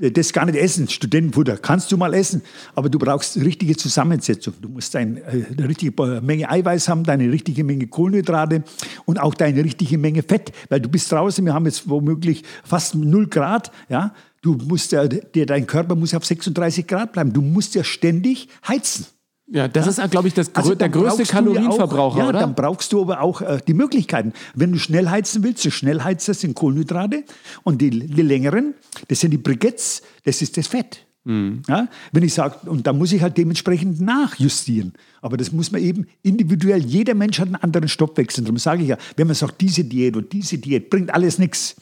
das gar nicht essen, Studentenfutter. Kannst du mal essen, aber du brauchst richtige Zusammensetzung. Du musst ein, äh, eine richtige Menge Eiweiß haben, deine richtige Menge Kohlenhydrate und auch deine richtige Menge Fett, weil du bist draußen, wir haben jetzt womöglich fast 0 Grad, ja. Du musst ja, dein Körper muss auf 36 Grad bleiben. Du musst ja ständig heizen. Ja, das ist, glaube ich, das, Also der größte ja Kalorienverbraucher, auch, ja, oder? dann brauchst du aber auch äh, die Möglichkeiten. Wenn du schnell heizen willst, die Schnellheizer sind Kohlenhydrate und die, die längeren, das sind die Briquettes, das ist das Fett. Mhm. Ja, wenn ich sage, und da muss ich halt dementsprechend nachjustieren. Aber das muss man eben individuell, jeder Mensch hat einen anderen Stoffwechsel. Darum sage ich ja, wenn man sagt, diese Diät und diese Diät bringt alles nichts.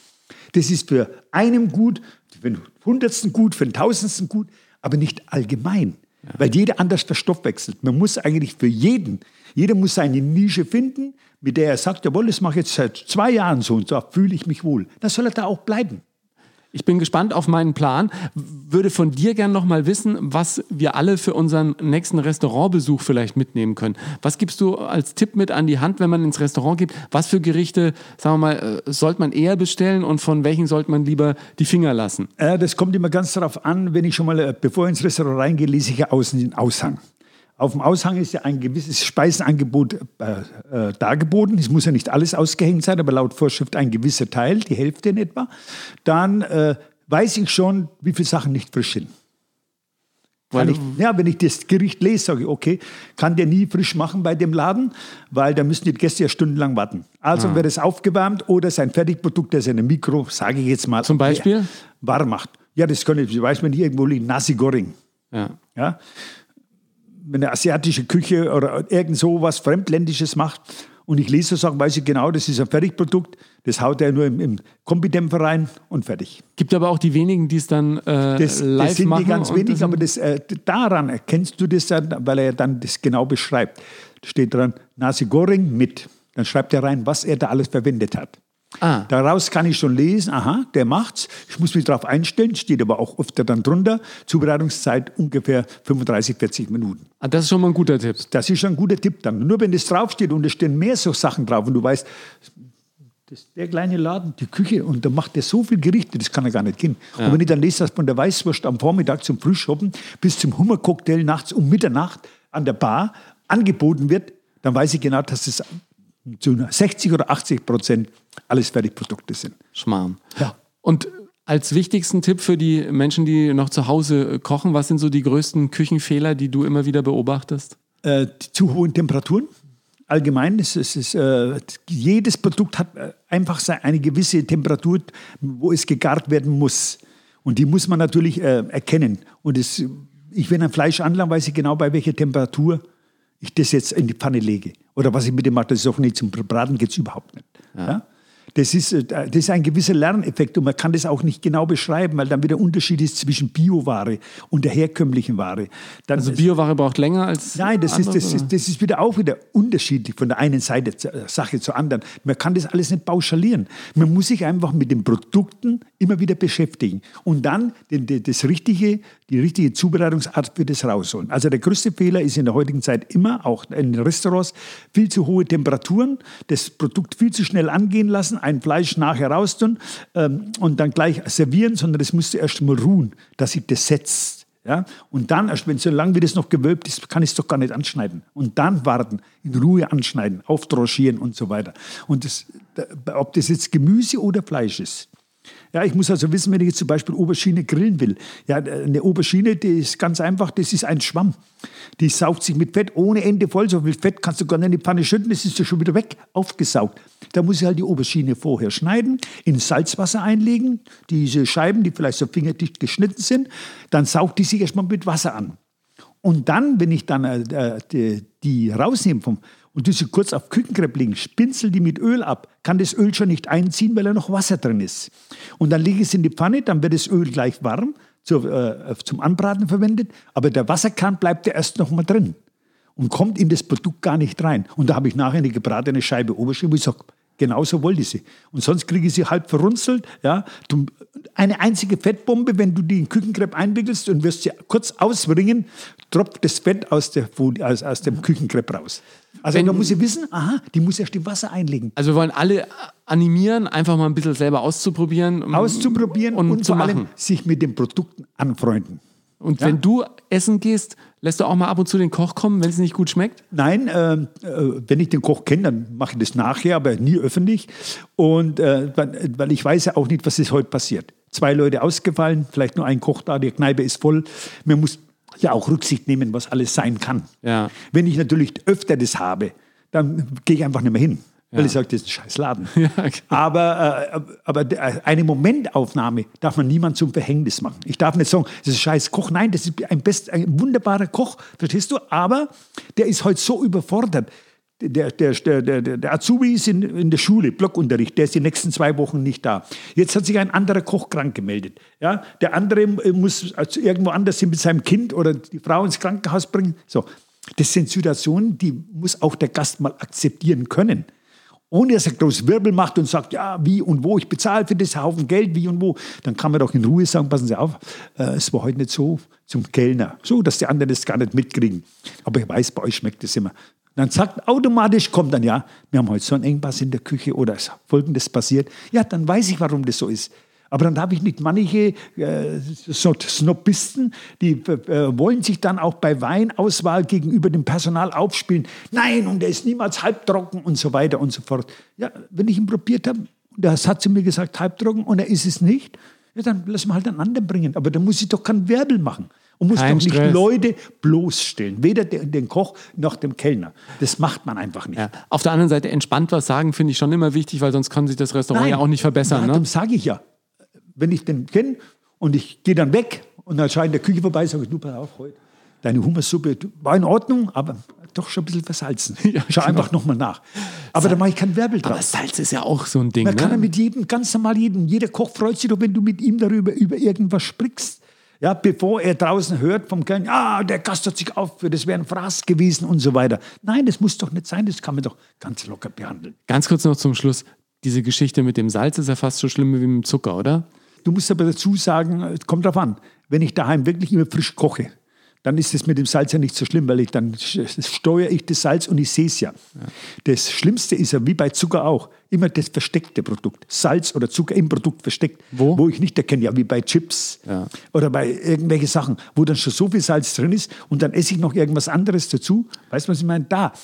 Das ist für einen gut, für den Hundertsten gut, für den Tausendsten gut, aber nicht allgemein. Weil jeder anders verstoffwechselt. Man muss eigentlich für jeden, jeder muss seine Nische finden, mit der er sagt, jawohl, das mache ich jetzt seit zwei Jahren so und so, fühle ich mich wohl. Dann soll er da auch bleiben. Ich bin gespannt auf meinen Plan. Würde von dir gern noch mal wissen, was wir alle für unseren nächsten Restaurantbesuch vielleicht mitnehmen können. Was gibst du als Tipp mit an die Hand, wenn man ins Restaurant geht? Was für Gerichte, sagen wir mal, äh, sollte man eher bestellen und von welchen sollte man lieber die Finger lassen? Äh, das kommt immer ganz darauf an, wenn ich schon mal, äh, bevor ich ins Restaurant reingehe, lese ich ja außen den Aushang. Auf dem Aushang ist ja ein gewisses Speisenangebot äh, äh, dargeboten. Es muss ja nicht alles ausgehängt sein, aber laut Vorschrift ein gewisser Teil, die Hälfte in etwa. Dann äh, weiß ich schon, wie viele Sachen nicht frisch sind. Weil ich, ja, wenn ich das Gericht lese, sage ich, okay, kann der nie frisch machen bei dem Laden, weil da müssen die Gäste ja stundenlang warten. Also wird es aufgewärmt oder sein Fertigprodukt, das in einem Mikro, sage ich jetzt mal, Zum Beispiel? warm macht. Ja, das kann ich, weiß man hier irgendwo liegt, Nasi Goreng. Ja. Ja? Wenn eine asiatische Küche oder irgend so was Fremdländisches macht und ich lese so Sachen, weiß ich genau, das ist ein Fertigprodukt, das haut er nur im, im Kombidämpfer rein und fertig. Gibt aber auch die wenigen, die es dann äh, Das, live das sind machen. die ganz und wenig, das- aber das, äh, daran erkennst du das dann, weil er dann das genau beschreibt. Da steht dran, Nasi Goreng mit. Dann schreibt er rein, was er da alles verwendet hat. Ah. Daraus kann ich schon lesen, aha, der macht's. Ich muss mich darauf einstellen, steht aber auch öfter dann drunter. Zubereitungszeit ungefähr 35, 40 Minuten. Ah, das ist schon mal ein guter Tipp. Das ist schon ein guter Tipp dann. Nur wenn das draufsteht und es stehen mehr so Sachen drauf und du weißt, das ist der kleine Laden, die Küche, und da macht der so viel Gerichte, das kann er gar nicht gehen. Und wenn ich dann lese, dass von der Weißwurst am Vormittag zum Frühschoppen bis zum Hummercocktail nachts um Mitternacht an der Bar angeboten wird, dann weiß ich genau, dass es zu 60 oder 80 Prozent alles Fertigprodukte sind. Schmarrn. Ja. Und als wichtigsten Tipp für die Menschen, die noch zu Hause äh, kochen, was sind so die größten Küchenfehler, die du immer wieder beobachtest? Äh, die zu hohen Temperaturen. Allgemein, es ist, es äh, jedes Produkt hat äh, einfach eine gewisse Temperatur, wo es gegart werden muss. Und die muss man natürlich äh, erkennen. Und es, ich, wenn ein Fleisch anlange, weiß ich genau, bei welcher Temperatur ich das jetzt in die Pfanne lege. Oder was ich mit dem mache, das ist auch nicht zum Braten, geht es überhaupt nicht. Ja? Das, ist, äh, das ist ein gewisser Lerneffekt und man kann das auch nicht genau beschreiben, weil dann wieder Unterschied ist zwischen Bioware und der herkömmlichen Ware. Dann Also ist- Bioware braucht länger als Nein, das ist, andere, das, oder? ist, das ist wieder auch wieder unterschiedlich von der einen Seite zur äh, Sache zur anderen. Man kann das alles nicht pauschalieren. Man muss sich einfach mit den Produkten immer wieder beschäftigen und dann das richtige, die richtige Zubereitungsart für das rausholen. Also der größte Fehler ist in der heutigen Zeit immer, auch in den Restaurants, viel zu hohe Temperaturen, das Produkt viel zu schnell angehen lassen, ein Fleisch nachher raustun ähm, und dann gleich servieren, sondern das musste erst mal ruhen, dass sich das setzt. Ja? Und dann, erst wenn so lange wie das noch gewölbt ist, kann ich es doch gar nicht anschneiden. Und dann warten, in Ruhe anschneiden, auftranchieren und so weiter. Und das, da- ob das jetzt Gemüse oder Fleisch ist. Ja, ich muss also wissen, wenn ich jetzt zum Beispiel Oberschiene grillen will. Ja, eine Oberschiene, die ist ganz einfach, das ist ein Schwamm. Die saugt sich mit Fett ohne Ende voll. So viel Fett kannst du gar nicht in die Pfanne schütten, das ist ja schon wieder weg, aufgesaugt. Da muss ich halt die Oberschiene vorher schneiden, in Salzwasser einlegen, diese Scheiben, die vielleicht so fingerdicht geschnitten sind, dann saugt die sich erstmal mit Wasser an. Und dann, wenn ich dann äh, die, die rausnehme vom, und die sie kurz auf Küchenkrepp legen, spinzel die mit Öl ab, kann das Öl schon nicht einziehen, weil da noch Wasser drin ist. Und dann lege ich es in die Pfanne, dann wird das Öl gleich warm, zur, äh, zum Anbraten verwendet, aber der Wasserkern bleibt ja erst noch mal drin und kommt in das Produkt gar nicht rein. Und da habe ich nachher eine gebratene Scheibe Oberschiene, wo ich sage, genauso wollte ich sie. Und sonst kriege ich sie halb verrunzelt. Ja. Du, eine einzige Fettbombe, wenn du die in Küchenkrepp einwickelst und wirst sie kurz auswringen, tropft das Fett aus, der aus, aus dem Küchenkrepp raus. Also Wenn- da muss ich wissen, aha, die muss erst im Wasser einlegen. Also wir wollen alle animieren, einfach mal ein bisschen selber auszuprobieren. Auszuprobieren und, und, zu vor allem sich mit den Produkten anfreunden. Und Ja. wenn du essen gehst, lässt du auch mal ab und zu den Koch kommen, wenn es nicht gut schmeckt? Nein, äh, äh, wenn ich den Koch kenne, dann mache ich das nachher, aber nie öffentlich. Und äh, weil, weil ich weiß ja auch nicht, was ist heute passiert. Zwei Leute ausgefallen, vielleicht nur ein Koch da, die Kneipe ist voll. Man muss ja auch Rücksicht nehmen, was alles sein kann. Ja. Wenn ich natürlich öfter das habe, dann gehe ich einfach nicht mehr hin. Weil Ja. ich sage, das ist ein scheiß Laden. *laughs* Ja, genau. Aber, äh, aber der- eine Momentaufnahme darf man niemand zum Verhängnis machen. Ich darf nicht sagen, das ist ein scheiß Koch. Nein, das ist ein, best, ein wunderbarer Koch, verstehst du? Aber der ist heute so überfordert. Der, der, der, der, Azubi ist in, in der Schule, Blockunterricht, der ist die nächsten zwei Wochen nicht da. Jetzt hat sich ein anderer Koch krank gemeldet. Ja? Der andere äh, muss also irgendwo anders hin mit seinem Kind oder die Frau ins Krankenhaus bringen. So. Das sind Situationen, die muss auch der Gast mal akzeptieren können ohne dass er groß Wirbel macht und sagt, ja, wie und wo, ich bezahle für das Haufen Geld, wie und wo, dann kann man doch in Ruhe sagen, passen Sie auf, äh, es war heute nicht so zum Kellner, so, dass die anderen das gar nicht mitkriegen. Aber ich weiß, bei euch schmeckt es immer. Dann sagt automatisch, kommt dann, ja, wir haben heute so einen Engpass in der Küche oder es ist Folgendes passiert. Ja, dann weiß ich, warum das so ist. Aber dann habe ich nicht manche äh, Snobisten, die äh, wollen sich dann auch bei Weinauswahl gegenüber dem Personal aufspielen. Nein, und der ist niemals halbtrocken und so weiter und so fort. Ja, wenn ich ihn probiert habe, das hat zu mir gesagt, halbtrocken und er ist es nicht, ja, dann lass mal halt einen anderen bringen. Aber dann muss ich doch keinen Wirbel machen. Und muss Kein doch nicht Stress. Leute bloßstellen. Weder den, Koch noch dem Kellner. Das macht man einfach nicht. Ja. Auf der anderen Seite entspannt was sagen, finde ich schon immer wichtig, weil sonst kann sich das Restaurant ja auch nicht verbessern. Ne? Darum sage ich ja, wenn ich den kenne und ich gehe dann weg und dann schaue ich in der Küche vorbei, sage ich, du, pass auf, heute, deine Hummersuppe war in Ordnung, aber doch schon ein bisschen versalzen. *laughs* Ja, Schau genau. einfach nochmal nach. Aber da mache ich keinen Wirbel Aber drauf. Salz ist ja auch so ein Ding. Man kann ja Ne? mit jedem, ganz normal jedem, jeder Koch freut sich doch, wenn du mit ihm darüber über irgendwas sprichst. Ja, bevor er draußen hört vom Kellner, ah, der Gast hat sich aufgeführt, das wäre ein Fraß gewesen und so weiter. Nein, das muss doch nicht sein, das kann man doch ganz locker behandeln. Ganz kurz noch zum Schluss. diese Geschichte mit dem Salz ist ja fast so schlimm wie mit dem Zucker, oder? Du musst aber dazu sagen, es kommt darauf an, wenn ich daheim wirklich immer frisch koche, dann ist es mit dem Salz ja nicht so schlimm, weil ich dann steuere ich das Salz und ich sehe es ja. ja. Das Schlimmste ist ja wie bei Zucker auch, immer das versteckte Produkt. Salz oder Zucker im Produkt versteckt, wo, wo ich nicht erkenne, ja wie bei Chips ja. oder bei irgendwelchen Sachen, wo dann schon so viel Salz drin ist und dann esse ich noch irgendwas anderes dazu. Weißt du, was ich meine? Da.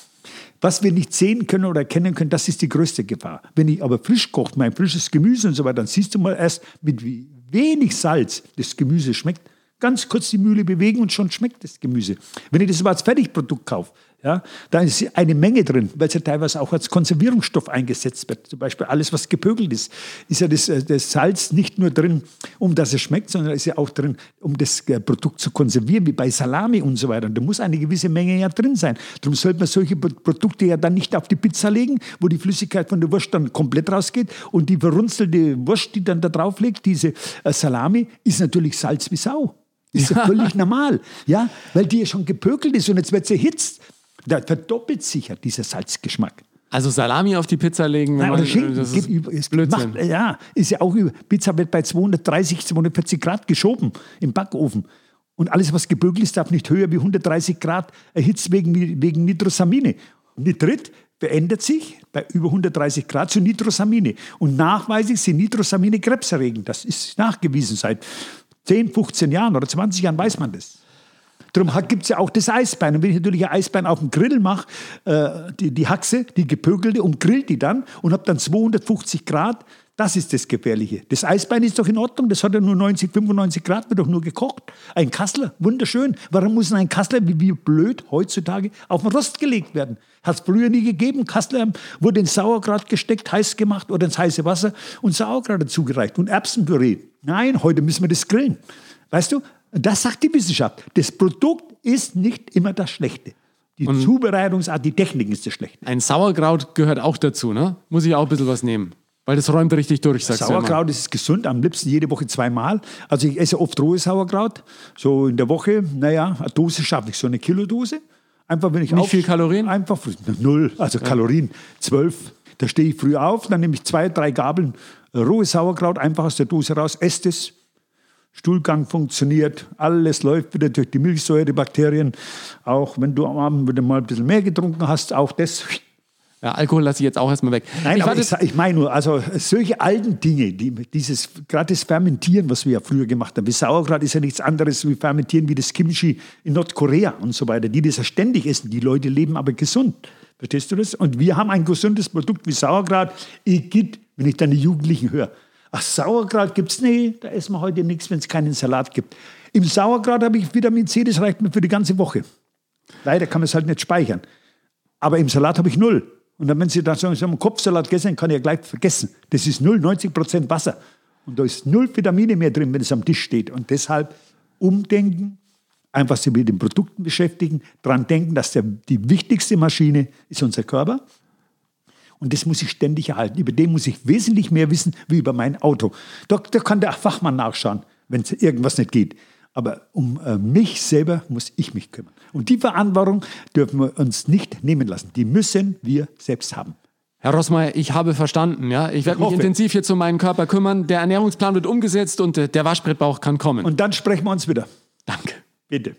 Was wir nicht sehen können oder erkennen können, das ist die größte Gefahr. Wenn ich aber frisch koche, mein frisches Gemüse und so weiter, dann siehst du mal erst, mit wie wenig Salz das Gemüse schmeckt Ganz kurz die Mühle bewegen und schon schmeckt das Gemüse. Wenn ich das aber als Fertigprodukt kaufe, ja, da ist eine Menge drin, weil es ja teilweise auch als Konservierungsstoff eingesetzt wird. Zum Beispiel alles, was gepökelt ist, ist ja das, äh, das Salz nicht nur drin, um dass es schmeckt, sondern ist ja auch drin, um das äh, Produkt zu konservieren, wie bei Salami und so weiter. Und da muss eine gewisse Menge ja drin sein. Darum sollte man solche Produkte ja dann nicht auf die Pizza legen, wo die Flüssigkeit von der Wurst dann komplett rausgeht und die verrunzelte Wurst, die dann da drauf liegt, diese äh, Salami, ist natürlich Salz wie Sau. Ist ja völlig normal, ja, weil die ja schon gepökelt ist und jetzt wird sie erhitzt. Da verdoppelt sich ja dieser Salzgeschmack. Also Salami auf die Pizza legen, wenn Nein, man, Schinken, das ist über, Blödsinn. Macht, ja, ist ja auch über. Pizza wird bei 230, 240 Grad geschoben im Backofen. Und alles, was gebökelt ist, darf nicht höher wie 130 Grad erhitzt wegen, wegen Nitrosamine. Nitrit verändert sich bei über 130 Grad zu Nitrosamine. Und nachweislich sind Nitrosamine krebserregend. Das ist nachgewiesen seit 10, 15 Jahren oder 20 Jahren weiß man das. Darum gibt es ja auch das Eisbein. Und wenn ich natürlich ein Eisbein auf dem Grill mache, äh, die, die Haxe, die gepökelte, und grill die dann und habe dann 250 Grad, das ist das Gefährliche. Das Eisbein ist doch in Ordnung, das hat ja nur 90, 95 Grad, wird doch nur gekocht. Ein Kassler, wunderschön. Warum muss ein Kassler, wie, wie blöd heutzutage, auf den Rost gelegt werden? Hat es früher nie gegeben. Kassler wurde in Sauerkraut gesteckt, heiß gemacht oder ins heiße Wasser und Sauerkraut dazugereicht und Erbsenpüree. Nein, heute müssen wir das grillen. Weißt du, das sagt die Wissenschaft. Das Produkt ist nicht immer das Schlechte. Die und Zubereitungsart, die Technik ist das Schlechte. Ein Sauerkraut gehört auch dazu, ne? Muss ich auch ein bisschen was nehmen. Weil das räumt richtig durch, sagst Sauerkraut du ist gesund, am liebsten jede Woche zweimal. Also ich esse oft rohes Sauerkraut. So in der Woche, naja, eine Dose schaffe ich, so eine Kilodose. Einfach, wenn ich Nicht viel Kalorien? Einfach null, also ja. Kalorien, zwölf. Da stehe ich früh auf, dann nehme ich zwei, drei Gabeln rohes Sauerkraut einfach aus der Dose raus, esst es. Stuhlgang funktioniert, alles läuft wieder durch die Milchsäure, Bakterien. Auch wenn du am Abend wieder mal ein bisschen mehr getrunken hast, auch das. Ja, Alkohol lasse ich jetzt auch erstmal weg. Nein, ich, aber ich, ich meine nur, also solche alten Dinge, die, dieses, gerade das Fermentieren, was wir ja früher gemacht haben, wie Sauerkraut ist ja nichts anderes wie Fermentieren wie das Kimchi in Nordkorea und so weiter, die das ja ständig essen. Die Leute leben aber gesund. Verstehst du das? Und wir haben ein gesundes Produkt wie Sauerkraut. Ich wenn ich dann die Jugendlichen höre. Ach, Sauerkraut gibt es nicht, da essen wir heute nichts, wenn es keinen Salat gibt. Im Sauerkraut habe ich Vitamin C, das reicht mir für die ganze Woche. Leider kann man es halt nicht speichern. Aber im Salat habe ich null. Und dann, wenn Sie dann sagen, Sie haben einen Kopfsalat gegessen, kann ich ja gleich vergessen. Das ist null, 90 Prozent Wasser. Und da ist null Vitamine mehr drin, wenn es am Tisch steht. Und deshalb umdenken, einfach sich mit den Produkten beschäftigen, daran denken, dass der, die wichtigste Maschine ist unser Körper und das muss ich ständig erhalten. Über den muss ich wesentlich mehr wissen wie über mein Auto. Da, da kann der Fachmann nachschauen, wenn irgendwas nicht geht. Aber um äh, mich selber muss ich mich kümmern. Und die Verantwortung dürfen wir uns nicht nehmen lassen. Die müssen wir selbst haben. Herr Rossmeier, ich habe verstanden. Ja? Ich werde mich intensiv jetzt um meinen Körper kümmern. Der Ernährungsplan wird umgesetzt und äh, der Waschbrettbauch kann kommen. Und dann sprechen wir uns wieder. Danke. Bitte.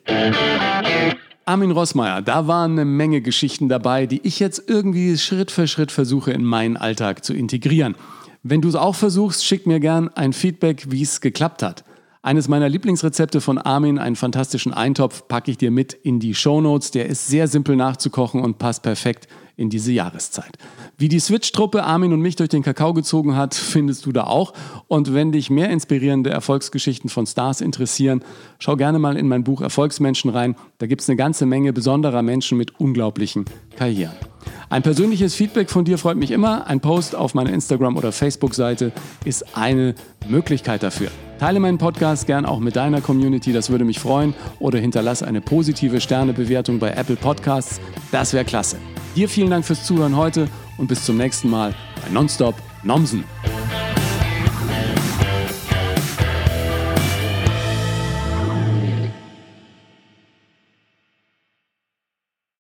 Armin Rossmeier, da waren eine Menge Geschichten dabei, die ich jetzt irgendwie Schritt für Schritt versuche in meinen Alltag zu integrieren. Wenn du es auch versuchst, schick mir gern ein Feedback, wie es geklappt hat. Eines meiner Lieblingsrezepte von Armin, einen fantastischen Eintopf, packe ich dir mit in die Show Notes. Der ist sehr simpel nachzukochen und passt perfekt in diese Jahreszeit. Wie die Switch-Truppe Armin und mich durch den Kakao gezogen hat, findest du da auch. Und wenn dich mehr inspirierende Erfolgsgeschichten von Stars interessieren, schau gerne mal in mein Buch Erfolgsmenschen rein. Da gibt es eine ganze Menge besonderer Menschen mit unglaublichen Karrieren. Ein persönliches Feedback von dir freut mich immer. Ein Post auf meiner Instagram- oder Facebook-Seite ist eine Möglichkeit dafür. Teile meinen Podcast gern auch mit deiner Community, das würde mich freuen. Oder hinterlasse eine positive Sternebewertung bei Apple Podcasts, das wäre klasse. Dir vielen Dank fürs Zuhören heute und bis zum nächsten Mal bei Nonstop Nomsen.